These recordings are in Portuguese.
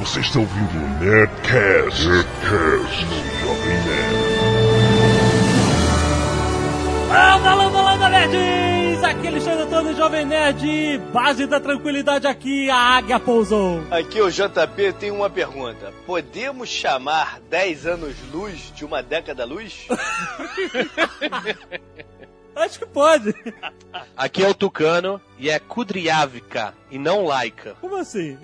Você está ouvindo o Nerdcast, Nerdcast no Jovem Nerd. Landa, landa, landa, nerds! Aqui é Alexandre Antônio, Jovem Nerd, base da tranquilidade aqui, a águia pousou. Aqui o JP tem uma pergunta. Podemos chamar 10 anos luz de uma década luz? Acho que pode. Aqui é o Tucano e é Kudriavka e não Laika. Como assim?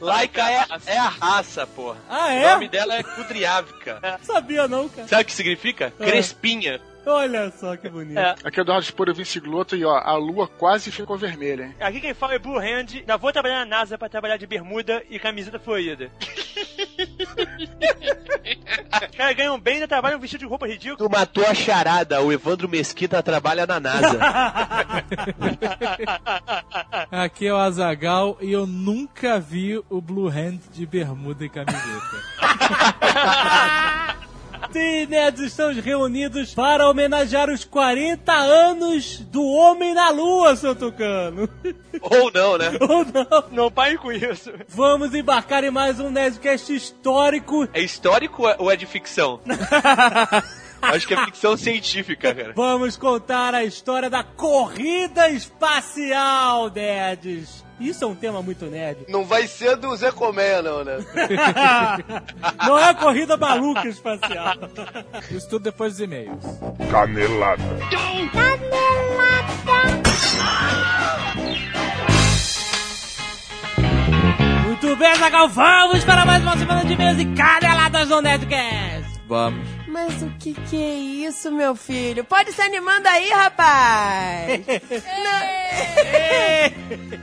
Laika é, é a raça, porra. Ah, O é? nome dela é Kudriavka. Sabia não, cara. Sabe o que significa? É. Crespinha. Olha só que bonito. É. Aqui é o Eduardo Sporo Gloto e ó, a lua quase ficou vermelha, hein? Aqui quem fala é Blue Hand. Já vou trabalhar na NASA pra trabalhar de bermuda e camiseta florida. Os caras ganham bem e ainda trabalham vestido de roupa ridícula. Tu matou a charada, o Evandro Mesquita trabalha na NASA. Aqui é o Azagal e eu nunca vi o Blue Hand de bermuda e camiseta. Sim, nerds, estamos reunidos para homenagear os 40 anos do Homem na Lua, seu Tucano. Ou não, né? Ou não. Não pare com isso. Vamos embarcar em mais um Nerdcast histórico. É histórico ou é de ficção? Acho que é ficção científica, cara. Vamos contar a história da corrida espacial, nerds. Isso é um tema muito nerd. Não vai ser do Zé Colmeia, não, né? Não é a corrida maluca espacial. Isso tudo depois dos e-mails. Canelada. Muito bem, Zagal, vamos para mais uma semana de e-mails e caneladas no Nerdcast. Vamos. Mas o que que é isso, meu filho? Pode se animando aí, rapaz!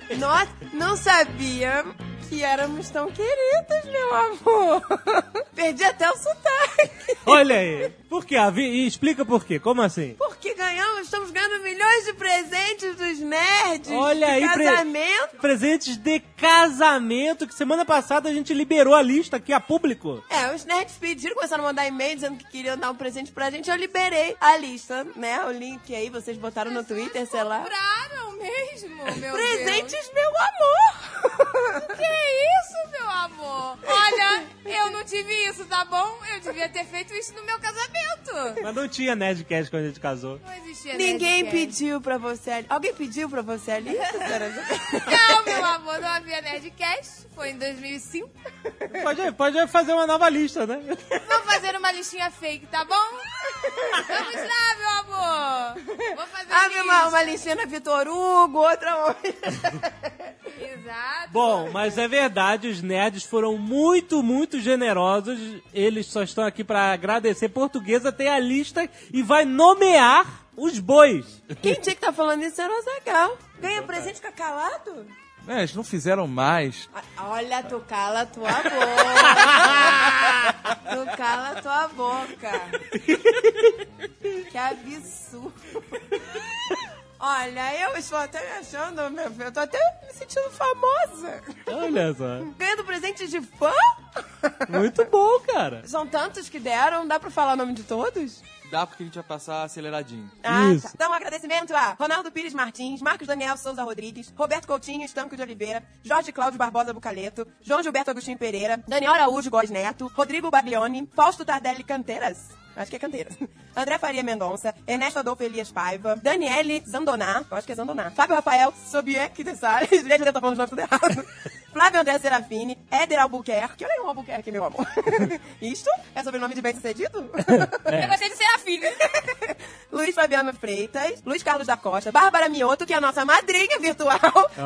não... Nossa, não sabia que éramos tão queridos, meu amor! Perdi até o sotaque! Olha aí. Por quê? Avi- E explica por quê. Como assim? Porque ganhamos, estamos ganhando milhões de presentes dos nerds! Olha de aí, pre- casamento! Presentes de casamento, que semana passada a gente liberou a lista aqui a público. É, os nerds pediram, começaram a mandar e-mail dizendo que queriam dar um presente pra gente. Eu liberei a lista, né? O link aí, vocês botaram no Twitter, sei lá. Compraram mesmo, meu Presentes, meu amor! Deus. Que isso, meu amor? Olha, eu não tive isso, tá bom? Eu devia ter feito isso no meu casamento. Mas não tinha Nerdcast quando a gente casou. Não existia Ninguém Nerdcast. pediu pra você ali. Alguém pediu pra você ali? Não, meu amor, não havia Nerdcast. Foi em 2005. Pode, pode fazer uma nova lista, né? Vou fazer uma listinha fake, tá bom? Vamos lá, meu amor. Vou fazer Ah, lista. uma, uma listinha na Vitor Hugo, outra. Exato. Bom, mas é verdade, os nerds foram muito, muito generosos. Eles só estão aqui pra agradecer. Portuguesa tem a lista e vai nomear os bois. Quem tinha que tá falando isso era o Zagal. Ganha presente fica calado? É, eles não fizeram mais. Olha, tu cala tua boca. tu cala tua boca. Que absurdo. Olha, eu estou até me achando, meu filho, eu tô até me sentindo famosa. Olha só. Ganhando presente de fã? Muito bom, cara. São tantos que deram, dá pra falar o nome de todos? Dá porque a gente vai passar aceleradinho. Ah, Isso. tá. Então, um agradecimento a Ronaldo Pires Martins, Marcos Daniel Souza Rodrigues, Roberto Coutinho Estanco de Oliveira, Jorge Cláudio Barbosa Bucaleto, João Gilberto Agostinho Pereira, Daniel Araújo Góes Neto, Rodrigo Baglioni, Fausto Tardelli Canteiras. Acho que é Canteiras. André Faria Mendonça, Ernesto Adolfo Elias Paiva, Daniele Zandoná, eu acho que é Zandoná, Fábio Rafael Sobieck de Salles, gente, eu tô falando os nomes tudo errado. Flávio André Serafini, Éder Albuquerque, olha aí um Albuquerque, meu amor. Isto é sobrenome de bem-sucedido? Eu gostei de ser a filha. Luiz Fabiano Freitas, Luiz Carlos da Costa, Bárbara Mioto, que é a nossa madrinha virtual,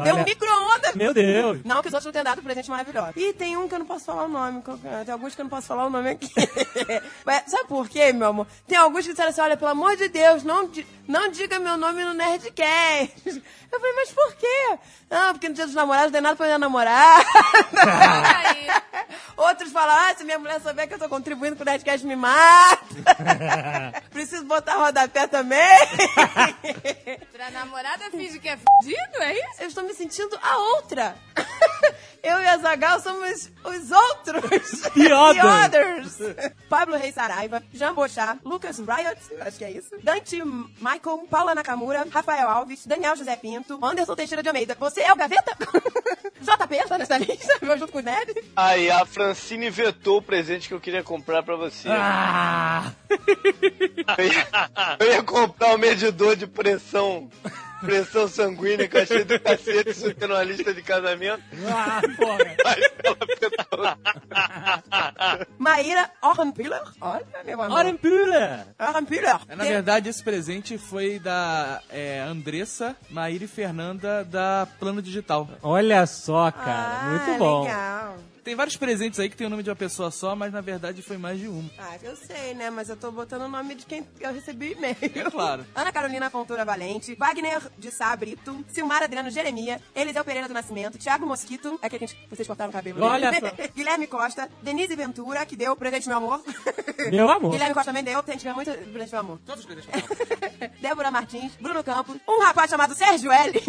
deu um micro-ondas. Meu Deus. Não, que os outros não tenham dado presente maravilhoso. E tem um que eu não posso falar o nome, é? tem alguns que eu não posso falar o nome aqui. Mas sabe por quê, meu amor? Tem alguns que disseram assim, olha, pelo amor de Deus, não, não diga meu nome no Nerdcast. Eu falei, mas por quê? Não, porque no dia dos namorados não tem nada pra minha namorada. Outros falam, ah, se minha mulher souber que eu tô contribuindo com o Nerdcast, me mata. Preciso botar rodapé também. Pra namorada finge que é fudido, é isso? Eu estou me sentindo a outra. Eu e a Zagal somos os outros. The others. Pablo Reis Saraiva, Jean Bochá, Lucas Riot, acho que é isso. Dante Michael, Paula Nakamura, Rafael Alves, Daniel José Pinto, Anderson Teixeira de Almeida. Você é o Gaveta? JP tá nessa lista, junto com o Ned. Aí a Francine vetou o presente que eu queria comprar pra você. Ah! Eu, ia, eu ia comprar um medidor de pressão. Pressão sanguínea que eu achei do cacete isso ter numa lista de casamento. Ah, porra. Mas ela. Maíra Orrenpiller. Olha, meu amor. Orenpüller. Orrenpiller. É, Na verdade, esse presente foi da é, Andressa, Maíra e Fernanda da Plano Digital. Olha só, cara. Ah, muito bom. legal. Tem vários presentes aí que tem o nome de uma pessoa só, mas na verdade foi mais de um. Ah, eu sei, né? Mas eu tô botando o nome de quem eu recebi e-mail. É claro. Ana Carolina Fontoura Valente, Wagner de Sá Brito, Silmar Adriano Jeremia, Eliseu Pereira do Nascimento, Thiago Mosquito, é que a gente, vocês cortaram o cabelo. Olha só. Guilherme Costa, Denise Ventura, que deu presente meu amor. Meu amor. Guilherme Costa também deu, tem muito presente meu amor. Todos os presentes. Débora Martins, Bruno Campos, um rapaz chamado Sérgio L.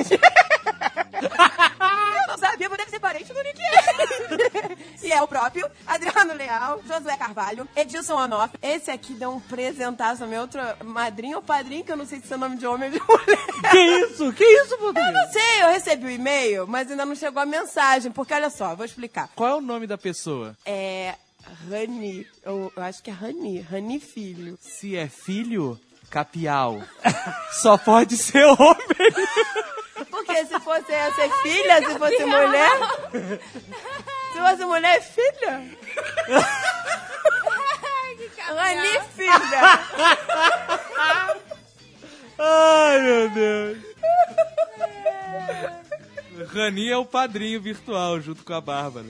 Eu não sabia, mas deve ser parente do Nick. E é o próprio, Adriano Leal, Josué Carvalho, Edilson Onoff. Esse aqui deu um presentaço, meu outro madrinho ou padrinho, que eu não sei se é nome de homem ou de mulher. Que isso? Que isso, português? Eu não sei, eu recebi o e-mail, mas ainda não chegou a mensagem, porque olha só, vou explicar. Qual é o nome da pessoa? É. Rani, eu, eu acho que é Rani, Rani Filho. Se é filho, capial. Só pode ser homem. Porque se fosse eu ser filha, se fosse mulher. Se fosse mulher, é filha. Rani Filha. Ai, meu Deus. Rani é o padrinho virtual, junto com a Bárbara.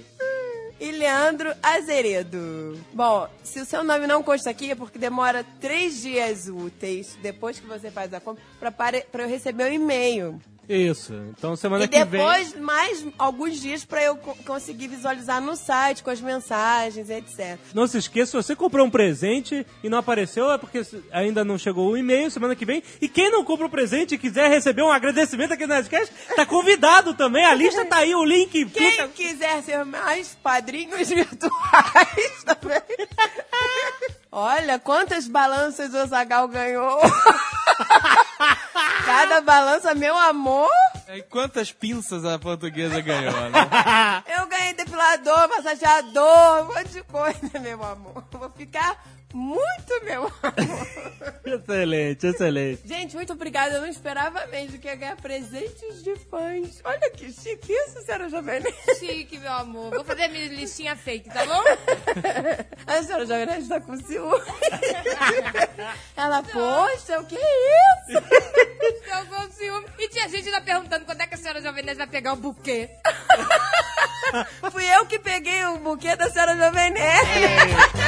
E Leandro Azeredo. Bom, se o seu nome não consta aqui, é porque demora três dias úteis depois que você faz a compra pra eu receber o e-mail. Isso. Então semana E que depois, vem. mais alguns dias pra eu co- conseguir visualizar no site com as mensagens, etc. Não se esqueça, se você comprou um presente e não apareceu, é porque ainda não chegou o e-mail semana que vem. E quem não comprou presente e quiser receber um agradecimento aqui no Nerdcast, tá convidado também. A lista tá aí, o link. Quem quiser ser mais padrinhos virtuais também. Olha quantas balanças o Zagal ganhou. Cada balança, meu amor. E quantas pinças a portuguesa ganhou, né? Eu ganhei depilador, massageador, um monte de coisa, meu amor. Vou ficar muito, meu amor. Excelente, excelente. Gente, muito obrigada. Eu não esperava mesmo que ia ganhar presentes de fãs. Olha que chique isso, senhora Jovem Nerd. Chique, meu amor. Vou fazer minha listinha fake, tá bom? A senhora Jovem Nerd tá com ciúme. Ela, poxa, o que é isso? Eu com ciúme. E tinha gente lá perguntando quando é que a senhora Jovem Nerd vai pegar o buquê. Fui eu que peguei o buquê da senhora Jovem Nerd.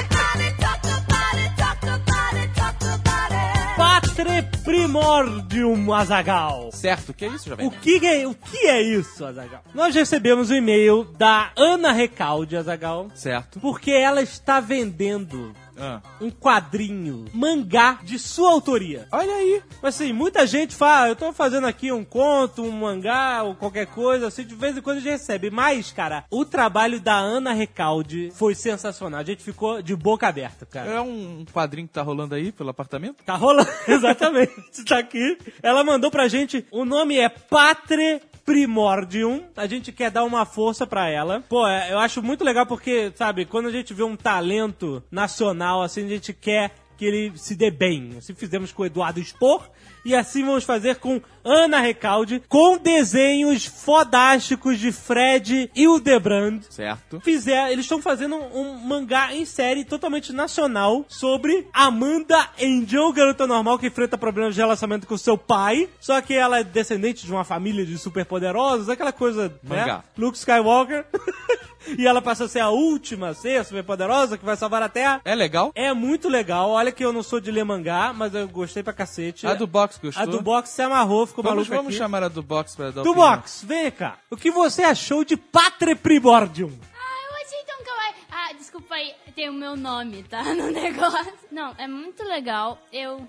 Primordium Azagal. certo, que é isso, Jovem? O que é, o que é isso, Azagal? Nós recebemos um e-mail da Ana Recalde, Azagal, Certo. porque ela está vendendo Ah. um quadrinho, mangá de sua autoria. Olha aí. Mas assim, muita gente fala, "Ah, eu tô fazendo aqui um conto, um mangá ou qualquer coisa, assim, de vez em quando a gente recebe. Mas, cara, o trabalho da Ana Recalde foi sensacional. A gente ficou de boca aberta, cara. É um quadrinho que tá rolando aí pelo apartamento? Tá rolando, exatamente. Tá aqui. Ela mandou pra gente, o nome é Patre Primordium. A gente quer dar uma força pra ela. Pô, é, eu acho muito legal porque, sabe, quando a gente vê um talento nacional, assim, a gente quer que ele se dê bem. Assim fizemos com o Eduardo Spor e assim vamos fazer com Ana Recalde, com desenhos fodásticos de Fred e o Debrand Certo. fizer, eles estão fazendo um mangá em série totalmente nacional sobre Amanda Angel, garota normal que enfrenta problemas de relacionamento com seu pai, só que ela é descendente de uma família de superpoderosos, aquela coisa, né? Mangá. Luke Skywalker. e ela passa a ser a última a ser a superpoderosa que vai salvar a Terra. É legal? É muito legal. Olha que eu não sou de ler mangá, mas eu gostei pra cacete. A do box gostou? A do box se amarrou, ficou Vamos, maluco vamos aqui. chamar a do box pra dar Do opinião. box, vem cá. O que você achou de Patre Primordium? Ah, eu achei tão kawaii. Ah, desculpa aí, tem o meu nome, tá? No negócio. Não, é muito legal. Eu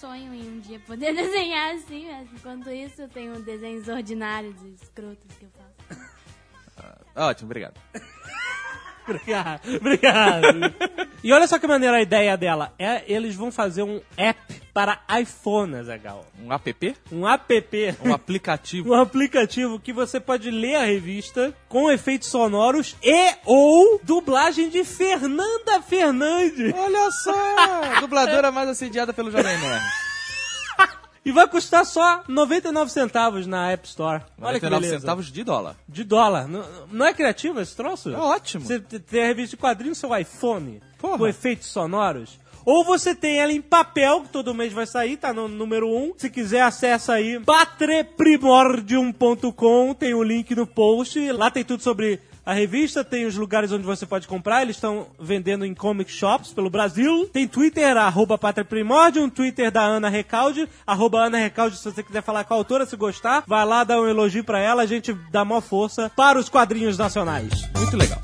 sonho em um dia poder desenhar assim, mas enquanto isso eu tenho desenhos ordinários e escrotos que eu faço. Ótimo, obrigado. Obrigado, obrigado. E olha só que maneira a ideia dela. É, eles vão fazer um app para iPhone, Azagal. Um app? Um app. Um aplicativo. um aplicativo que você pode ler a revista com efeitos sonoros e ou dublagem de Fernanda Fernandes. Olha só! Dubladora mais assediada pelo Jovem Nerd. E vai custar só 99 centavos na App Store. Olha que 99 beleza. centavos de dólar. De dólar. Não, não é criativo esse troço? É ótimo. Você tem a revista de quadrinhos no seu iPhone Porra. com efeitos sonoros. Ou você tem ela em papel, que todo mês vai sair, tá no número 1. Se quiser, acessa aí patreprimordium.com, tem o link no post. Lá tem tudo sobre a revista, tem os lugares onde você pode comprar. Eles estão vendendo em comic shops pelo Brasil. Tem Twitter, arroba patreprimordium, Twitter da Ana Recalde, arroba Ana se você quiser falar com a autora, se gostar. Vai lá, dá um elogio pra ela, a gente dá maior força para os quadrinhos nacionais. Muito legal.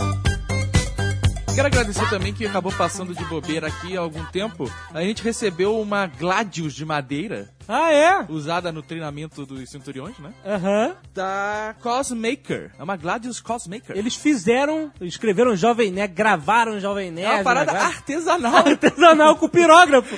Quero agradecer também que acabou passando de bobeira aqui há algum tempo. A gente recebeu uma Gladius de madeira, Ah, é? usada no treinamento dos centuriões, né? Aham. Da Cosmaker. É uma Gladius Cosmaker. Eles fizeram, escreveram Jovem Nerd, gravaram Jovem Nerd. É uma parada né, artesanal. artesanal com pirógrafo.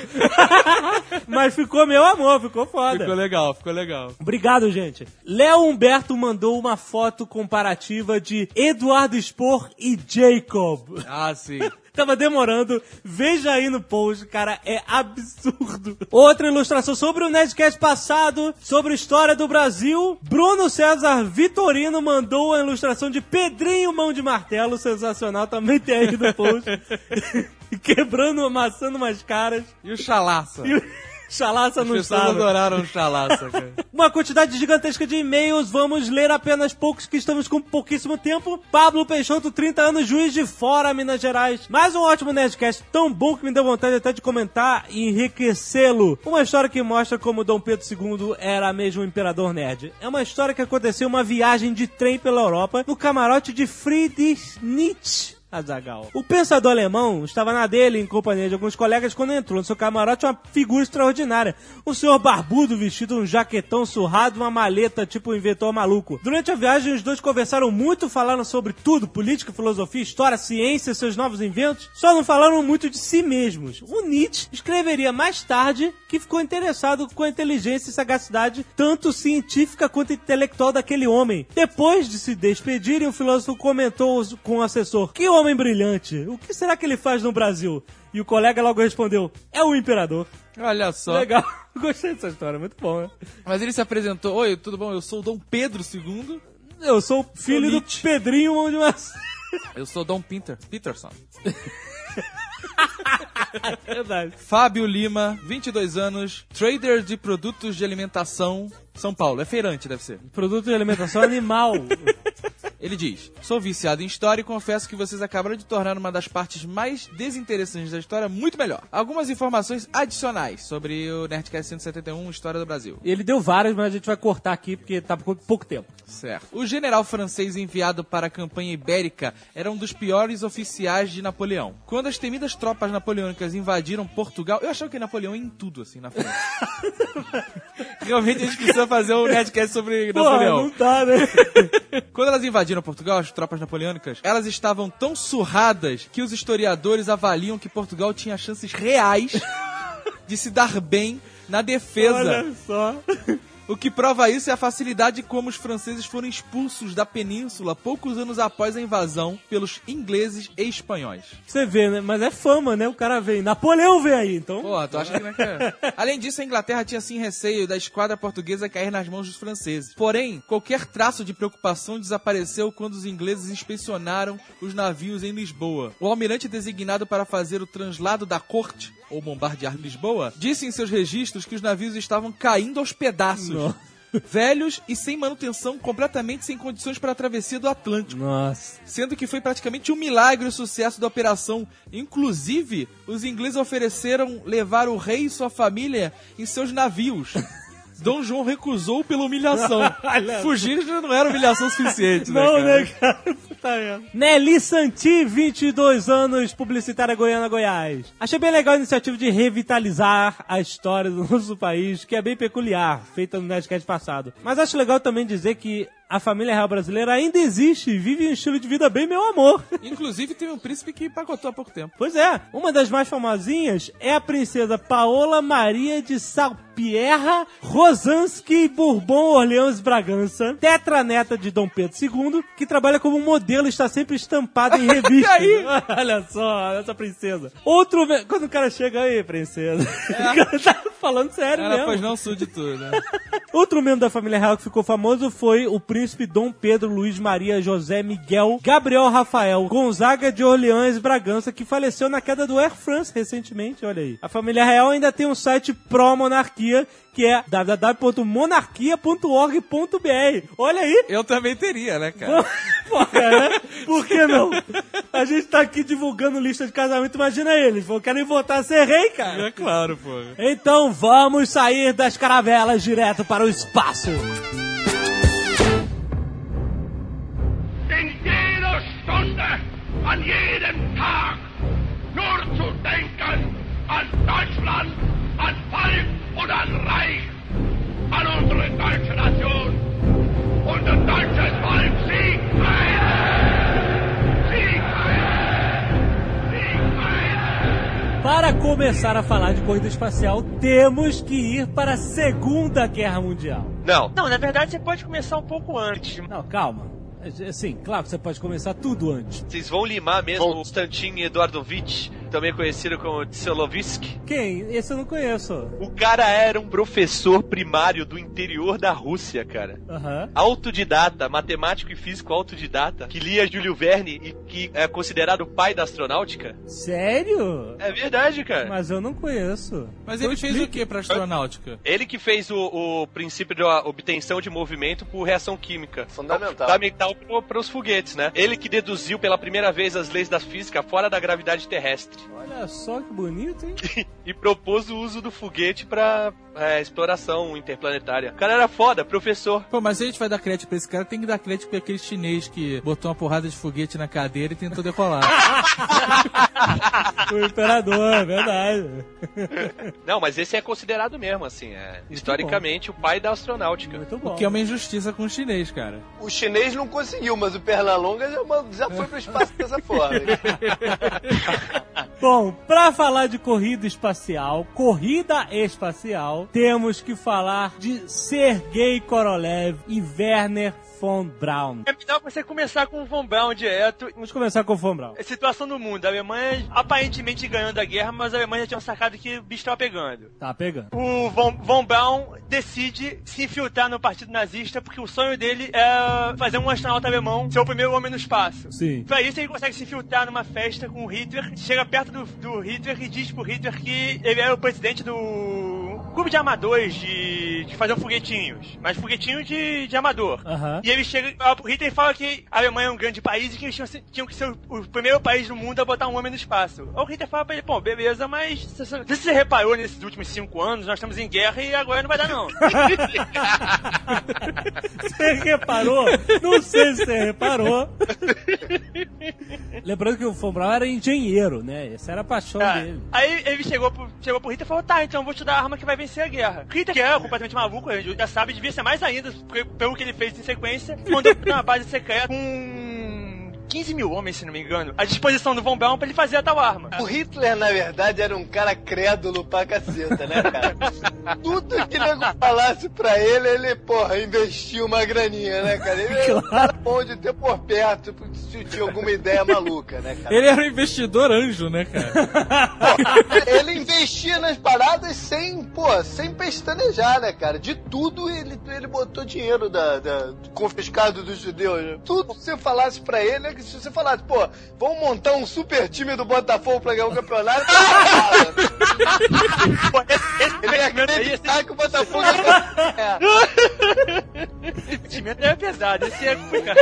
Mas ficou meu amor, ficou foda. Ficou legal, ficou legal. Obrigado, gente. Léo Humberto mandou uma foto comparativa de Eduardo Spor e Jacob. Ah, sim. Tava demorando. Veja aí no post, cara, é absurdo. Outra ilustração sobre o Nerdcast passado, sobre a história do Brasil. Bruno César Vitorino mandou a ilustração de Pedrinho Mão de Martelo, sensacional, também tem aí no post. Quebrando, amassando umas caras. E o chalaça. E o Chalaça não sabe. adoraram chalaça, cara. Uma quantidade gigantesca de e-mails, vamos ler apenas poucos que estamos com pouquíssimo tempo. Pablo Peixoto, 30 anos, juiz de fora, Minas Gerais. Mais um ótimo Nerdcast, tão bom que me deu vontade até de comentar e enriquecê-lo. Uma história que mostra como Dom Pedro II era mesmo um imperador nerd. É uma história que aconteceu uma viagem de trem pela Europa, no camarote de Friedrich Nietzsche. Azagal. O pensador alemão estava na dele em companhia de alguns colegas quando entrou no seu camarote uma figura extraordinária. Um senhor barbudo vestido um jaquetão surrado, uma maleta tipo um inventor maluco. Durante a viagem os dois conversaram muito, falaram sobre tudo, política, filosofia, história, ciência, seus novos inventos. Só não falaram muito de si mesmos. O Nietzsche escreveria mais tarde que ficou interessado com a inteligência e sagacidade tanto científica quanto intelectual daquele homem. Depois de se despedirem, o filósofo comentou com o assessor: Que homem brilhante! O que será que ele faz no Brasil? E o colega logo respondeu: É o imperador. Olha só. Legal. Gostei dessa história, muito bom, né? Mas ele se apresentou. Oi, tudo bom? Eu sou o Dom Pedro II. Eu sou o filho do Nietzsche. Pedrinho Mão de. Eu sou Dom Pinter, Peterson. Verdade. Fábio Lima, 22 anos, trader de produtos de alimentação, São Paulo. É feirante, deve ser. Produto de alimentação animal. Ele diz: Sou viciado em história e confesso que vocês acabaram de tornar uma das partes mais desinteressantes da história muito melhor. Algumas informações adicionais sobre o Nerdcast 171, História do Brasil. Ele deu várias, mas a gente vai cortar aqui porque tá por pouco tempo. Certo. O general francês enviado para a campanha ibérica era um dos piores oficiais de Napoleão. Quando as temidas tropas napoleônicas invadiram Portugal, eu achava que Napoleão ia em tudo, assim, na frente. Realmente a gente precisa fazer um Nerdcast sobre Porra, Napoleão. não tá, né? Quando elas invadiram Portugal, as tropas napoleônicas, elas estavam tão surradas que os historiadores avaliam que Portugal tinha chances reais de se dar bem na defesa. Olha só. O que prova isso é a facilidade como os franceses foram expulsos da península poucos anos após a invasão pelos ingleses e espanhóis. Você vê, né? Mas é fama, né? O cara vem. Napoleão vem aí, então. Pô, tu acha que não é que é? Além disso, a Inglaterra tinha sim receio da esquadra portuguesa cair nas mãos dos franceses. Porém, qualquer traço de preocupação desapareceu quando os ingleses inspecionaram os navios em Lisboa. O almirante designado para fazer o translado da corte, ou bombardear Lisboa, disse em seus registros que os navios estavam caindo aos pedaços. Velhos e sem manutenção, completamente sem condições para a travessia do Atlântico Nossa. sendo que foi praticamente um milagre o sucesso da operação. Inclusive, os ingleses ofereceram levar o rei e sua família em seus navios. Dom João recusou pela humilhação. Fugir já não era humilhação suficiente, né, Não, cara? né, cara? Merda. Nelly Santi, 22 anos, publicitária Goiânia, Goiás. Achei bem legal a iniciativa de revitalizar a história do nosso país, que é bem peculiar, feita no Nerdcast passado. Mas acho legal também dizer que a família real brasileira ainda existe e vive um estilo de vida bem meu amor. Inclusive, teve um príncipe que empacotou há pouco tempo. Pois é, uma das mais famosinhas é a princesa Paola Maria de Salpierra Rosansky Bourbon Orleans Bragança, tetraneta de Dom Pedro II, que trabalha como modelo e está sempre estampada em revistas. aí? Olha só, essa princesa. Outro... Quando o cara chega aí, princesa, o cara tá falando sério Ela mesmo. pois não tudo, né? Outro membro da família real que ficou famoso foi o príncipe Dom Pedro Luiz Maria José Miguel Gabriel Rafael Gonzaga de Orleans Bragança, que faleceu na queda do Air France recentemente, olha aí. A família real ainda tem um site pró-monarquia, que é www.monarquia.org.br. Olha aí! Eu também teria, né, cara? Porra, né? Por que não? A gente tá aqui divulgando lista de casamento, imagina eles. Vão querem votar ser rei, cara. É claro, pô. Então vamos sair das caravelas direto para o espaço. In jeder Stunde, an jedem Tag, nur zu denken an Deutschland, an Volk und an Reich, an unsere deutsche Nation. Unser deutsches Volk siegt! Siegt heil! Para começar a falar de corrida espacial, temos que ir para a Segunda Guerra Mundial. Não. Não, na verdade você pode começar um pouco antes. Não, calma. Assim, claro que você pode começar tudo antes. Vocês vão limar mesmo o Konstantin Eduardovich, também conhecido como Tselovsky? Quem? Esse eu não conheço. O cara era um professor primário do interior da Rússia, cara. Aham. Autodidata, matemático e físico autodidata, que lia Júlio Verne e que é considerado o pai da astronáutica. Sério? É verdade, cara. Mas eu não conheço. Mas ele fez o que pra astronáutica? Ele que fez o, o princípio da obtenção de movimento por reação química. Fundamental. Fundamental para os foguetes, né? Ele que deduziu pela primeira vez as leis da física fora da gravidade terrestre. Olha só que bonito, hein? e propôs o uso do foguete pra é, exploração interplanetária. O cara era foda, professor. Pô, mas se a gente vai dar crédito pra esse cara, tem que dar crédito pra aquele chinês que botou uma porrada de foguete na cadeira e tentou decolar. o imperador, é verdade. Não, mas esse é considerado mesmo, assim, é historicamente o pai da astronáutica. Muito O que é uma injustiça com o chinês, cara. O chinês não conseguiu, mas o Pernalonga já, já foi pro espaço dessa forma. Bom, pra falar de corrida espacial, corrida espacial, temos que falar de Sergei Korolev e Werner von Braun. É melhor você começar com o Von Braun direto. Vamos começar com o von Braun. A situação do mundo. A Alemanha aparentemente ganhando a guerra, mas a Alemanha já tinha sacado que o bicho tava pegando. Tá pegando. O Von, Von Braun decide se infiltrar no partido nazista porque o sonho dele é fazer um astronauta alemão ser o primeiro homem no espaço. Sim. Pra isso ele consegue se infiltrar numa festa com o Hitler, chega perto do, do Hitler e diz pro Hitler que ele é o presidente do clube de amadores de, de fazer foguetinhos, mas foguetinhos de, de amador. Aham. E ele chega pro Hitler e fala que a Alemanha é um grande país e que eles tinham, tinham que ser o, o primeiro país do mundo a botar um homem no espaço. Aí o Hitler fala pra ele, pô, beleza, mas se você reparou nesses últimos cinco anos, nós estamos em guerra e agora não vai dar não. Você reparou? Não sei se você reparou. Lembrando que o von Braun era engenheiro, né? Essa era a paixão Tá. dele. Aí ele chegou pro, chegou pro Hitler e falou: tá, então eu vou te dar a arma que vai vencer a guerra. Hitler, que é completamente maluco, a gente já sabe, devia ser mais ainda, porque- pelo que ele fez em sequência, mandou pra uma base secreta com 15 mil homens, se não me engano, à disposição do Von Braun pra ele fazer a tal arma. O Hitler, na verdade, era um cara crédulo pra caceta, né, cara? Tudo que nego falasse pra ele, ele, porra, investia uma graninha, né, cara? Ele era um cara bom de ter por perto se tinha alguma ideia maluca, né, cara? Ele era um investidor anjo, né, cara? Ele investia nas paradas sem, pô, sem pestanejar, né, cara? De tudo ele, ele botou dinheiro da, da- confiscado dos judeus. né? Tudo que você falasse pra ele, é se você falasse, pô, vamos montar um super time do Botafogo pra ganhar o campeonato, Pô, esse, esse ele ia esse acreditar que o Botafogo ia ganhar. investimento é pesado, esse é complicado.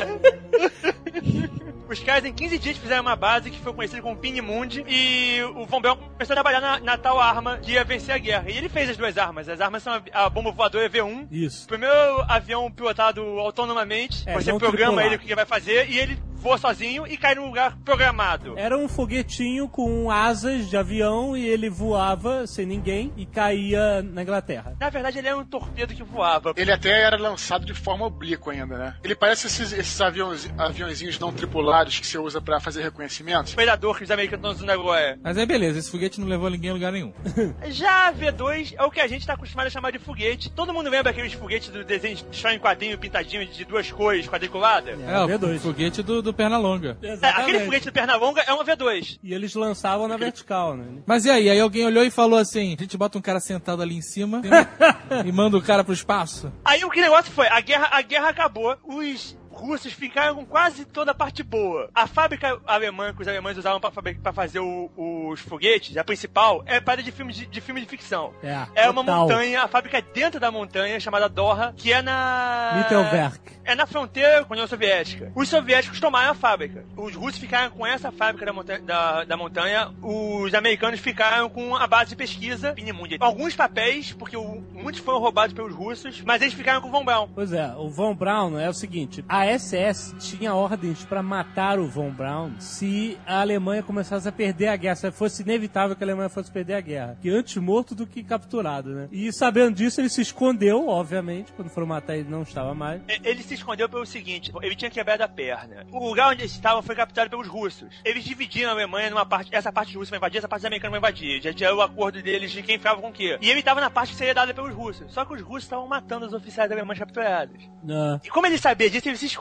Os caras em 15 dias fizeram uma base que foi conhecida como Pinimundi e o Von Braun começou a trabalhar na, na tal arma que ia vencer a guerra. E ele fez as duas armas. As armas são a, a bomba voadora V1. Isso. O primeiro avião pilotado autonomamente, É, você programa tripulado. ele o que ele vai fazer e ele voa sozinho e cai num lugar programado. Era um foguetinho com asas de avião e ele voava sem ninguém e caía na Inglaterra. Na verdade, ele era um torpedo que voava. Ele até era lançado de forma oblíqua ainda, né? Ele parece esses, esses aviões, aviãozinhos não tripulados que você usa pra fazer reconhecimento. Predador que os americanos estão usando agora. Mas aí beleza, esse foguete não levou ninguém a lugar nenhum. Já a V2 é o que a gente tá acostumado a chamar de foguete. Todo mundo lembra aqueles foguetes do desenho de só em quadrinho pintadinho de duas cores, quadriculada? É, o foguete do, do Pernalonga. É, aquele foguete do Pernalonga é uma V2. E eles lançavam na vertical, né? Mas e aí? Aí alguém olhou e falou assim: a gente bota um cara sentado ali em cima e manda o cara pro espaço. Aí o que negócio foi? A guerra, a guerra acabou, os russos ficaram com quase toda a parte boa. A fábrica alemã que os alemães usavam pra fazer o- os foguetes, a principal, é para de filme de, de filme de ficção. É, É uma montanha, a fábrica é dentro da montanha, chamada Dorra, que é na. Mittelwerk. É na fronteira com a União Soviética. Os soviéticos tomaram a fábrica. Os russos ficaram com essa fábrica da montanha, da, da montanha. Os americanos ficaram com a base de pesquisa. Pinimundia. Alguns papéis, porque o- muitos foram roubados pelos russos, mas eles ficaram com o Von Braun. Pois é, o Von Braun é o seguinte: a SS tinha ordens pra matar o Von Braun se a Alemanha começasse a perder a guerra, se fosse inevitável que a Alemanha fosse perder a guerra. Que antes morto do que capturado, né? E sabendo disso, ele se escondeu, obviamente, quando foram matar ele não estava mais. E- Ele se escondeu pelo seguinte: ele tinha quebrado a perna. O lugar onde eles estavam foi capturado pelos russos. Eles dividiram a Alemanha numa parte. Essa parte russa vai invadir, essa parte americana vai invadir. Já tinha o acordo deles de quem ficava com o quê. E ele estava na parte que seria dada pelos russos. Só que os russos estavam matando os oficiais alemães capturados. Ah, E como ele sabia disso, ele se escondeu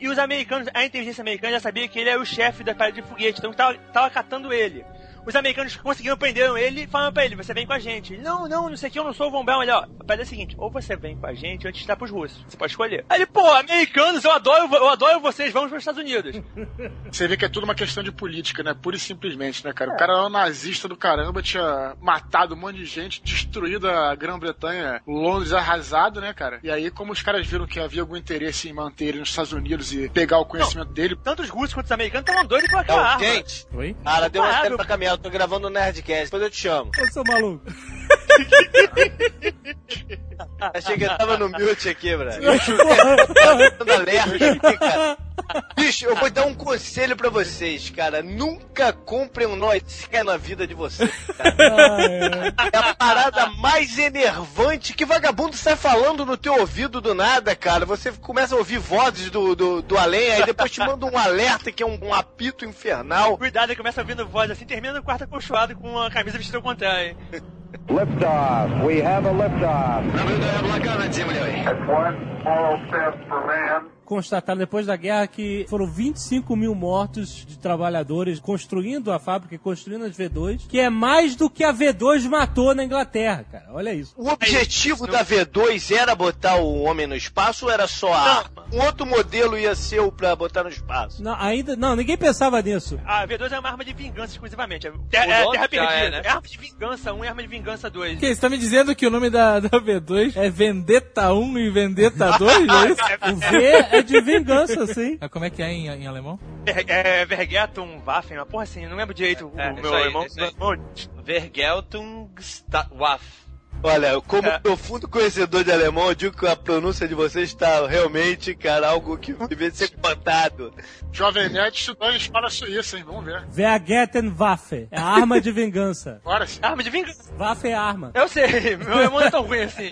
e os americanos, a inteligência americana já sabia que ele era o chefe da parada de foguete, então tava, tava catando ele. Os americanos conseguiram prenderam ele e falaram pra ele, você vem com a gente. Ele, não, não, não sei o que, eu não sou o Von Braun. Ele, ó, a parada é a seguinte, ou você vem com a gente ou a gente dá pros russos. Você pode escolher. Aí ele, pô, americanos, eu adoro, eu adoro vocês, vamos pros Estados Unidos. Você vê que é tudo uma questão de política, né? Pura e simplesmente, né, cara? O cara era um nazista do caramba, tinha matado um monte de gente, destruído a Grã-Bretanha, Londres arrasado, né, cara? E aí, como os caras viram que havia algum interesse em manter ele nos Estados Unidos e pegar o conhecimento dele, Tanto os russos quanto os americanos estavam doidos por aquela Não, arma. gente, Oi? cara, deu uma pra caminhar, eu tô gravando o Nerdcast, depois eu te chamo. Ô, seu maluco. Achei que eu tava no mute aqui, brother. Porra. Dando alerta aqui, cara. Bicho, eu vou dar um conselho pra vocês, cara. Nunca comprem um Noisecare na vida de vocês, cara. Ah, é. É a parada mais enervante que vagabundo sai falando no teu ouvido do nada, cara. Você começa a ouvir vozes do, do, do além, aí depois te manda um alerta que é um, um apito infernal. Cuidado, começa ouvindo voz assim, termina no quarto acolchoado com a camisa vestida ao contrário. Liftoff. We have a liftoff. Constataram depois da guerra que foram 25 mil mortos de trabalhadores construindo a fábrica e construindo as V2, que é mais do que a V2 matou na Inglaterra, cara. Olha isso. O objetivo da V2 era botar o homem no espaço ou era só a arma? Um outro modelo ia ser o pra botar no espaço. Não, ainda, não, ninguém pensava nisso. A V2 é uma arma de vingança exclusivamente. É, é, é terra já perdida. é, né? É arma de vingança 1 e arma de vingança 2. Que, você tá me dizendo que o nome da, da V2 é Vendetta 1 e Vendetta 2? É isso? O V é de vingança, sim. Ah, Como é que é em, em alemão? É, é Vergetum Waffen, uma porra assim, não lembro direito o É, meu aí, irmão. isso aí. meu- Vergeltungswaff. Olha, como É. profundo conhecedor de alemão, eu digo que a pronúncia de vocês está realmente, cara, algo que devia ser espantado. Jovem Nerd estudando em escola suíça, hein? Vamos ver. Vergetenwaffe. É a arma de vingança. Bora sim. Arma de vingança. Waffe é arma. Eu sei, meu irmão não é tão ruim assim.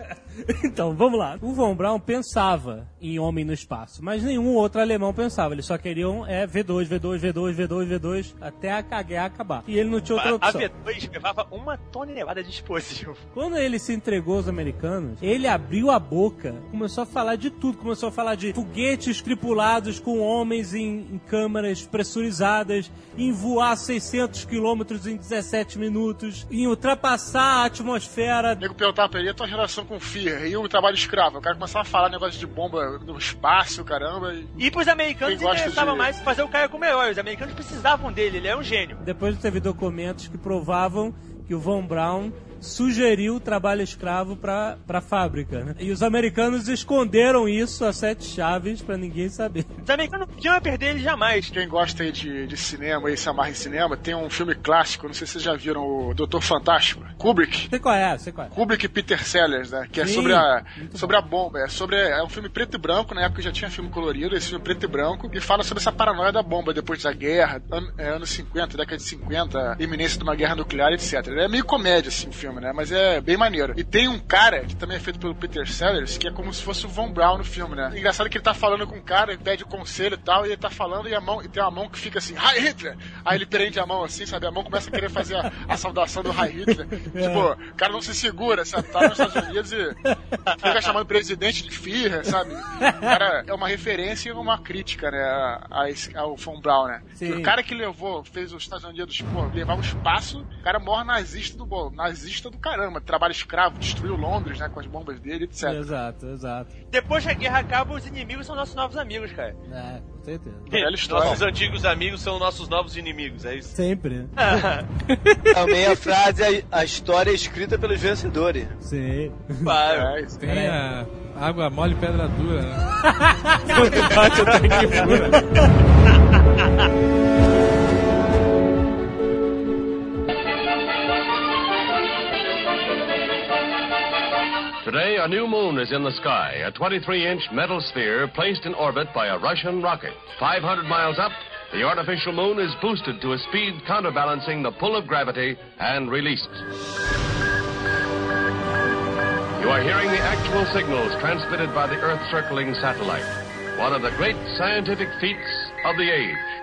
Então, vamos lá. O Von Braun pensava em homem no espaço, mas nenhum outro alemão pensava. Eles só queriam é V2, V2, V2, V2, V2, até a guerra acabar. E ele não tinha outra A opção. V2 levava uma tonelada de explosivo. Quando ele se entregou aos americanos, ele abriu a boca, começou a falar de tudo. Começou a falar de foguetes tripulados com homens em, em câmaras pressurizadas, em voar 600 quilômetros em 17 minutos, em ultrapassar a atmosfera. O nego perguntava pra ele, e a tua relação com o FIA e o trabalho escravo. O cara começava a falar negócio de bomba no espaço, caramba. E... E pros americanos interessava de- mais fazer o cara como herói. Os americanos precisavam dele, ele é um gênio. Depois teve documentos que provavam que o Von Braun sugeriu o trabalho escravo pra, pra fábrica, né? E os americanos esconderam isso a sete chaves pra ninguém saber. Os americanos não podiam perder ele jamais. Quem gosta aí de, de cinema e se amarra em cinema, tem um filme clássico, não sei se vocês já viram o Doutor Fantástico, Kubrick. Sei qual é, sei qual é. Kubrick e Peter Sellers, né? Que é Sim, sobre a, sobre a bomba. É, sobre, é um filme preto e branco, na época já tinha filme colorido, esse filme preto e branco, e fala sobre essa paranoia da bomba depois da guerra, an- é, anos 50, década de 50, iminência de uma guerra nuclear, etc. É meio comédia, assim, o filme, né? Mas é bem maneiro. E tem um cara, que também é feito pelo Peter Sellers, que é como se fosse o Von Braun no filme, né? Engraçado que ele tá falando com um cara, ele pede conselho e tal, e ele tá falando e a mão, e tem uma mão que fica assim, Hi Hitler! Aí ele prende a mão assim, sabe? A mão começa a querer fazer a, a saudação do Hi Hitler. Tipo, o cara não se segura, sabe? Tá nos Estados Unidos e fica chamando o presidente de Führer, sabe? O cara é uma referência e uma crítica, né? a- a ao Von Braun, né? Sim. O cara que levou, fez os Estados Unidos, pô, levar o espaço, o cara maior nazista do bom, nazista do caramba, trabalho escravo, destruiu Londres, né? Com as bombas dele, etc. Exato, exato. Depois que a guerra acaba, os inimigos são nossos novos amigos, cara. É, com certeza. Velha história. Nossos antigos amigos são nossos novos inimigos, é isso? Sempre. Também a frase, a, a história é escrita pelos vencedores. Sim. Claro. É, isso. Tem a água mole e pedra dura, né? Today, a new moon is in the sky, a 23 inch metal sphere placed in orbit by a Russian rocket. 500 miles up, the artificial moon is boosted to a speed counterbalancing the pull of gravity and released. You are hearing the actual signals transmitted by the Earth circling satellite, one of the great scientific feats of the age.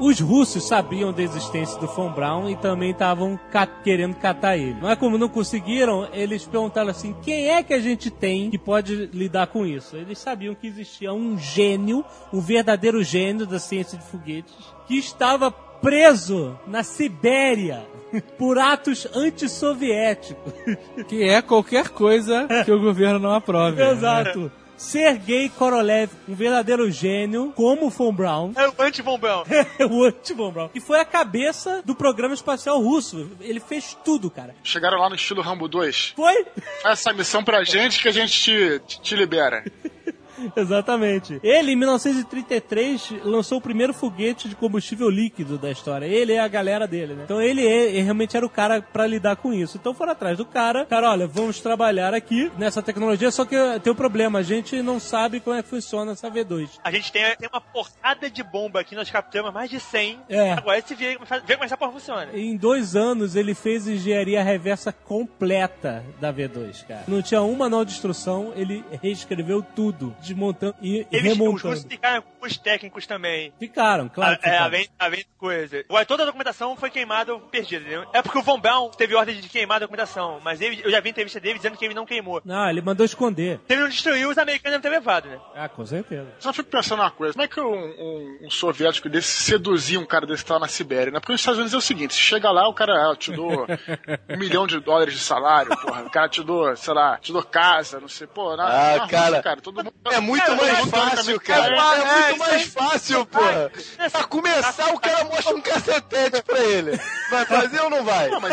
Os russos sabiam da existência do Von Braun e também estavam querendo catar ele. Mas como não conseguiram, eles perguntaram assim: quem é que a gente tem que pode lidar com isso? Eles sabiam que existia um gênio, um verdadeiro gênio da ciência de foguetes, que estava preso na Sibéria por atos antissoviéticos. Que é qualquer coisa que o governo não aprove. né? Sergei Korolev, um verdadeiro gênio, como o Von Braun, É o anti-bombão. o anti-Von Braun, que foi a cabeça do programa espacial russo. Ele fez tudo, cara. Chegaram lá no estilo Rambo 2. Foi? Faz essa missão pra gente que a gente te, te, te libera. Exatamente. Ele, em 1933, lançou o primeiro foguete de combustível líquido da história. Ele é a galera dele, né? Então ele, é- ele realmente era o cara pra lidar com isso. Então foram atrás do cara. Cara, olha, vamos trabalhar aqui nessa tecnologia, só que tem um problema. A gente não sabe como é que funciona essa V2. A gente tem, tem uma porrada de bomba aqui, nós captamos mais de 100. É. Agora você vê, vê como essa porra funciona. Em dois anos ele fez engenharia reversa completa da V2, cara. Não tinha uma manual de instrução, ele reescreveu tudo, desmontando e Eles, os remontando. russos ficaram com os técnicos também. Ficaram, claro. que é, ficaram. além, além de coisa. Toda a documentação foi queimada ou perdida, entendeu? É porque o Von Braun teve ordem de queimar a documentação, mas ele- eu já vi entrevista dele dizendo que ele não queimou. Não, ele mandou esconder. Se ele não destruiu, os americanos devem ter levado, né? Ah, com certeza. Só fico pensando uma coisa: como é que um, um, um soviético desse seduzia um cara desse que tá na Sibéria, né? Porque nos Estados Unidos é o seguinte: você chega lá, o cara, ah, te dou um milhão de dólares de salário, porra. O cara te dou, sei lá, te dou casa, não sei, pô. Na, Ah, na cara. Rússia, cara, todo mundo. É muito todo mais mundo fácil, teoricamente- cara. É, É, muito isso mais aí. fácil, porra. Pra começar, o cara mostra um cacetete pra ele. Vai fazer ou não vai? Não, mas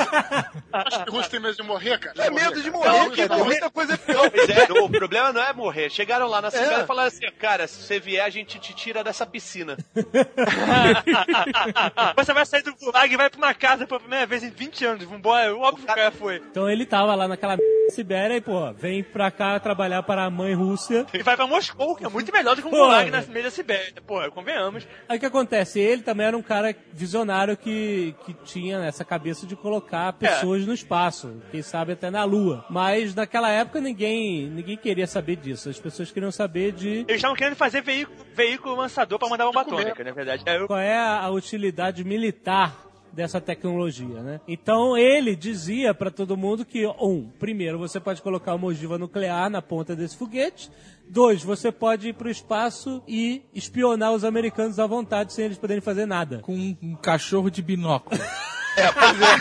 acho que o russo tem medo de morrer, cara. É medo de morrer, Não, cara. não, Tem muita coisa pior. Pois é, o problema não é morrer. Chegaram lá na Sibéria É. e falaram assim, cara, se você vier, a gente te tira dessa piscina. Você vai sair do gulag e vai pra uma casa pela primeira vez em 20 anos. Vambora, óbvio que o cara foi. Então ele tava lá naquela Sibéria e, pô, vem pra cá trabalhar para a mãe Rússia. Ele vai pra Moscou, que é muito melhor do que um Pô. gulag na meio da Sibéria. Pô, convenhamos. Aí o que acontece? Ele também era um cara visionário que, que tinha essa cabeça de colocar pessoas no espaço, quem sabe até na Lua. Mas naquela época ninguém, ninguém queria saber disso. As pessoas queriam saber de Eles estavam querendo fazer veículo, veículo lançador pra mandar bomba atômica, na verdade. É, eu- qual é a utilidade militar dessa tecnologia, né? Então ele dizia pra todo mundo que um, primeiro você pode colocar uma ogiva nuclear na ponta desse foguete. Dois, você pode ir pro espaço e espionar os americanos à vontade sem eles poderem fazer nada. Com um, um cachorro de binóculo. É, pois é.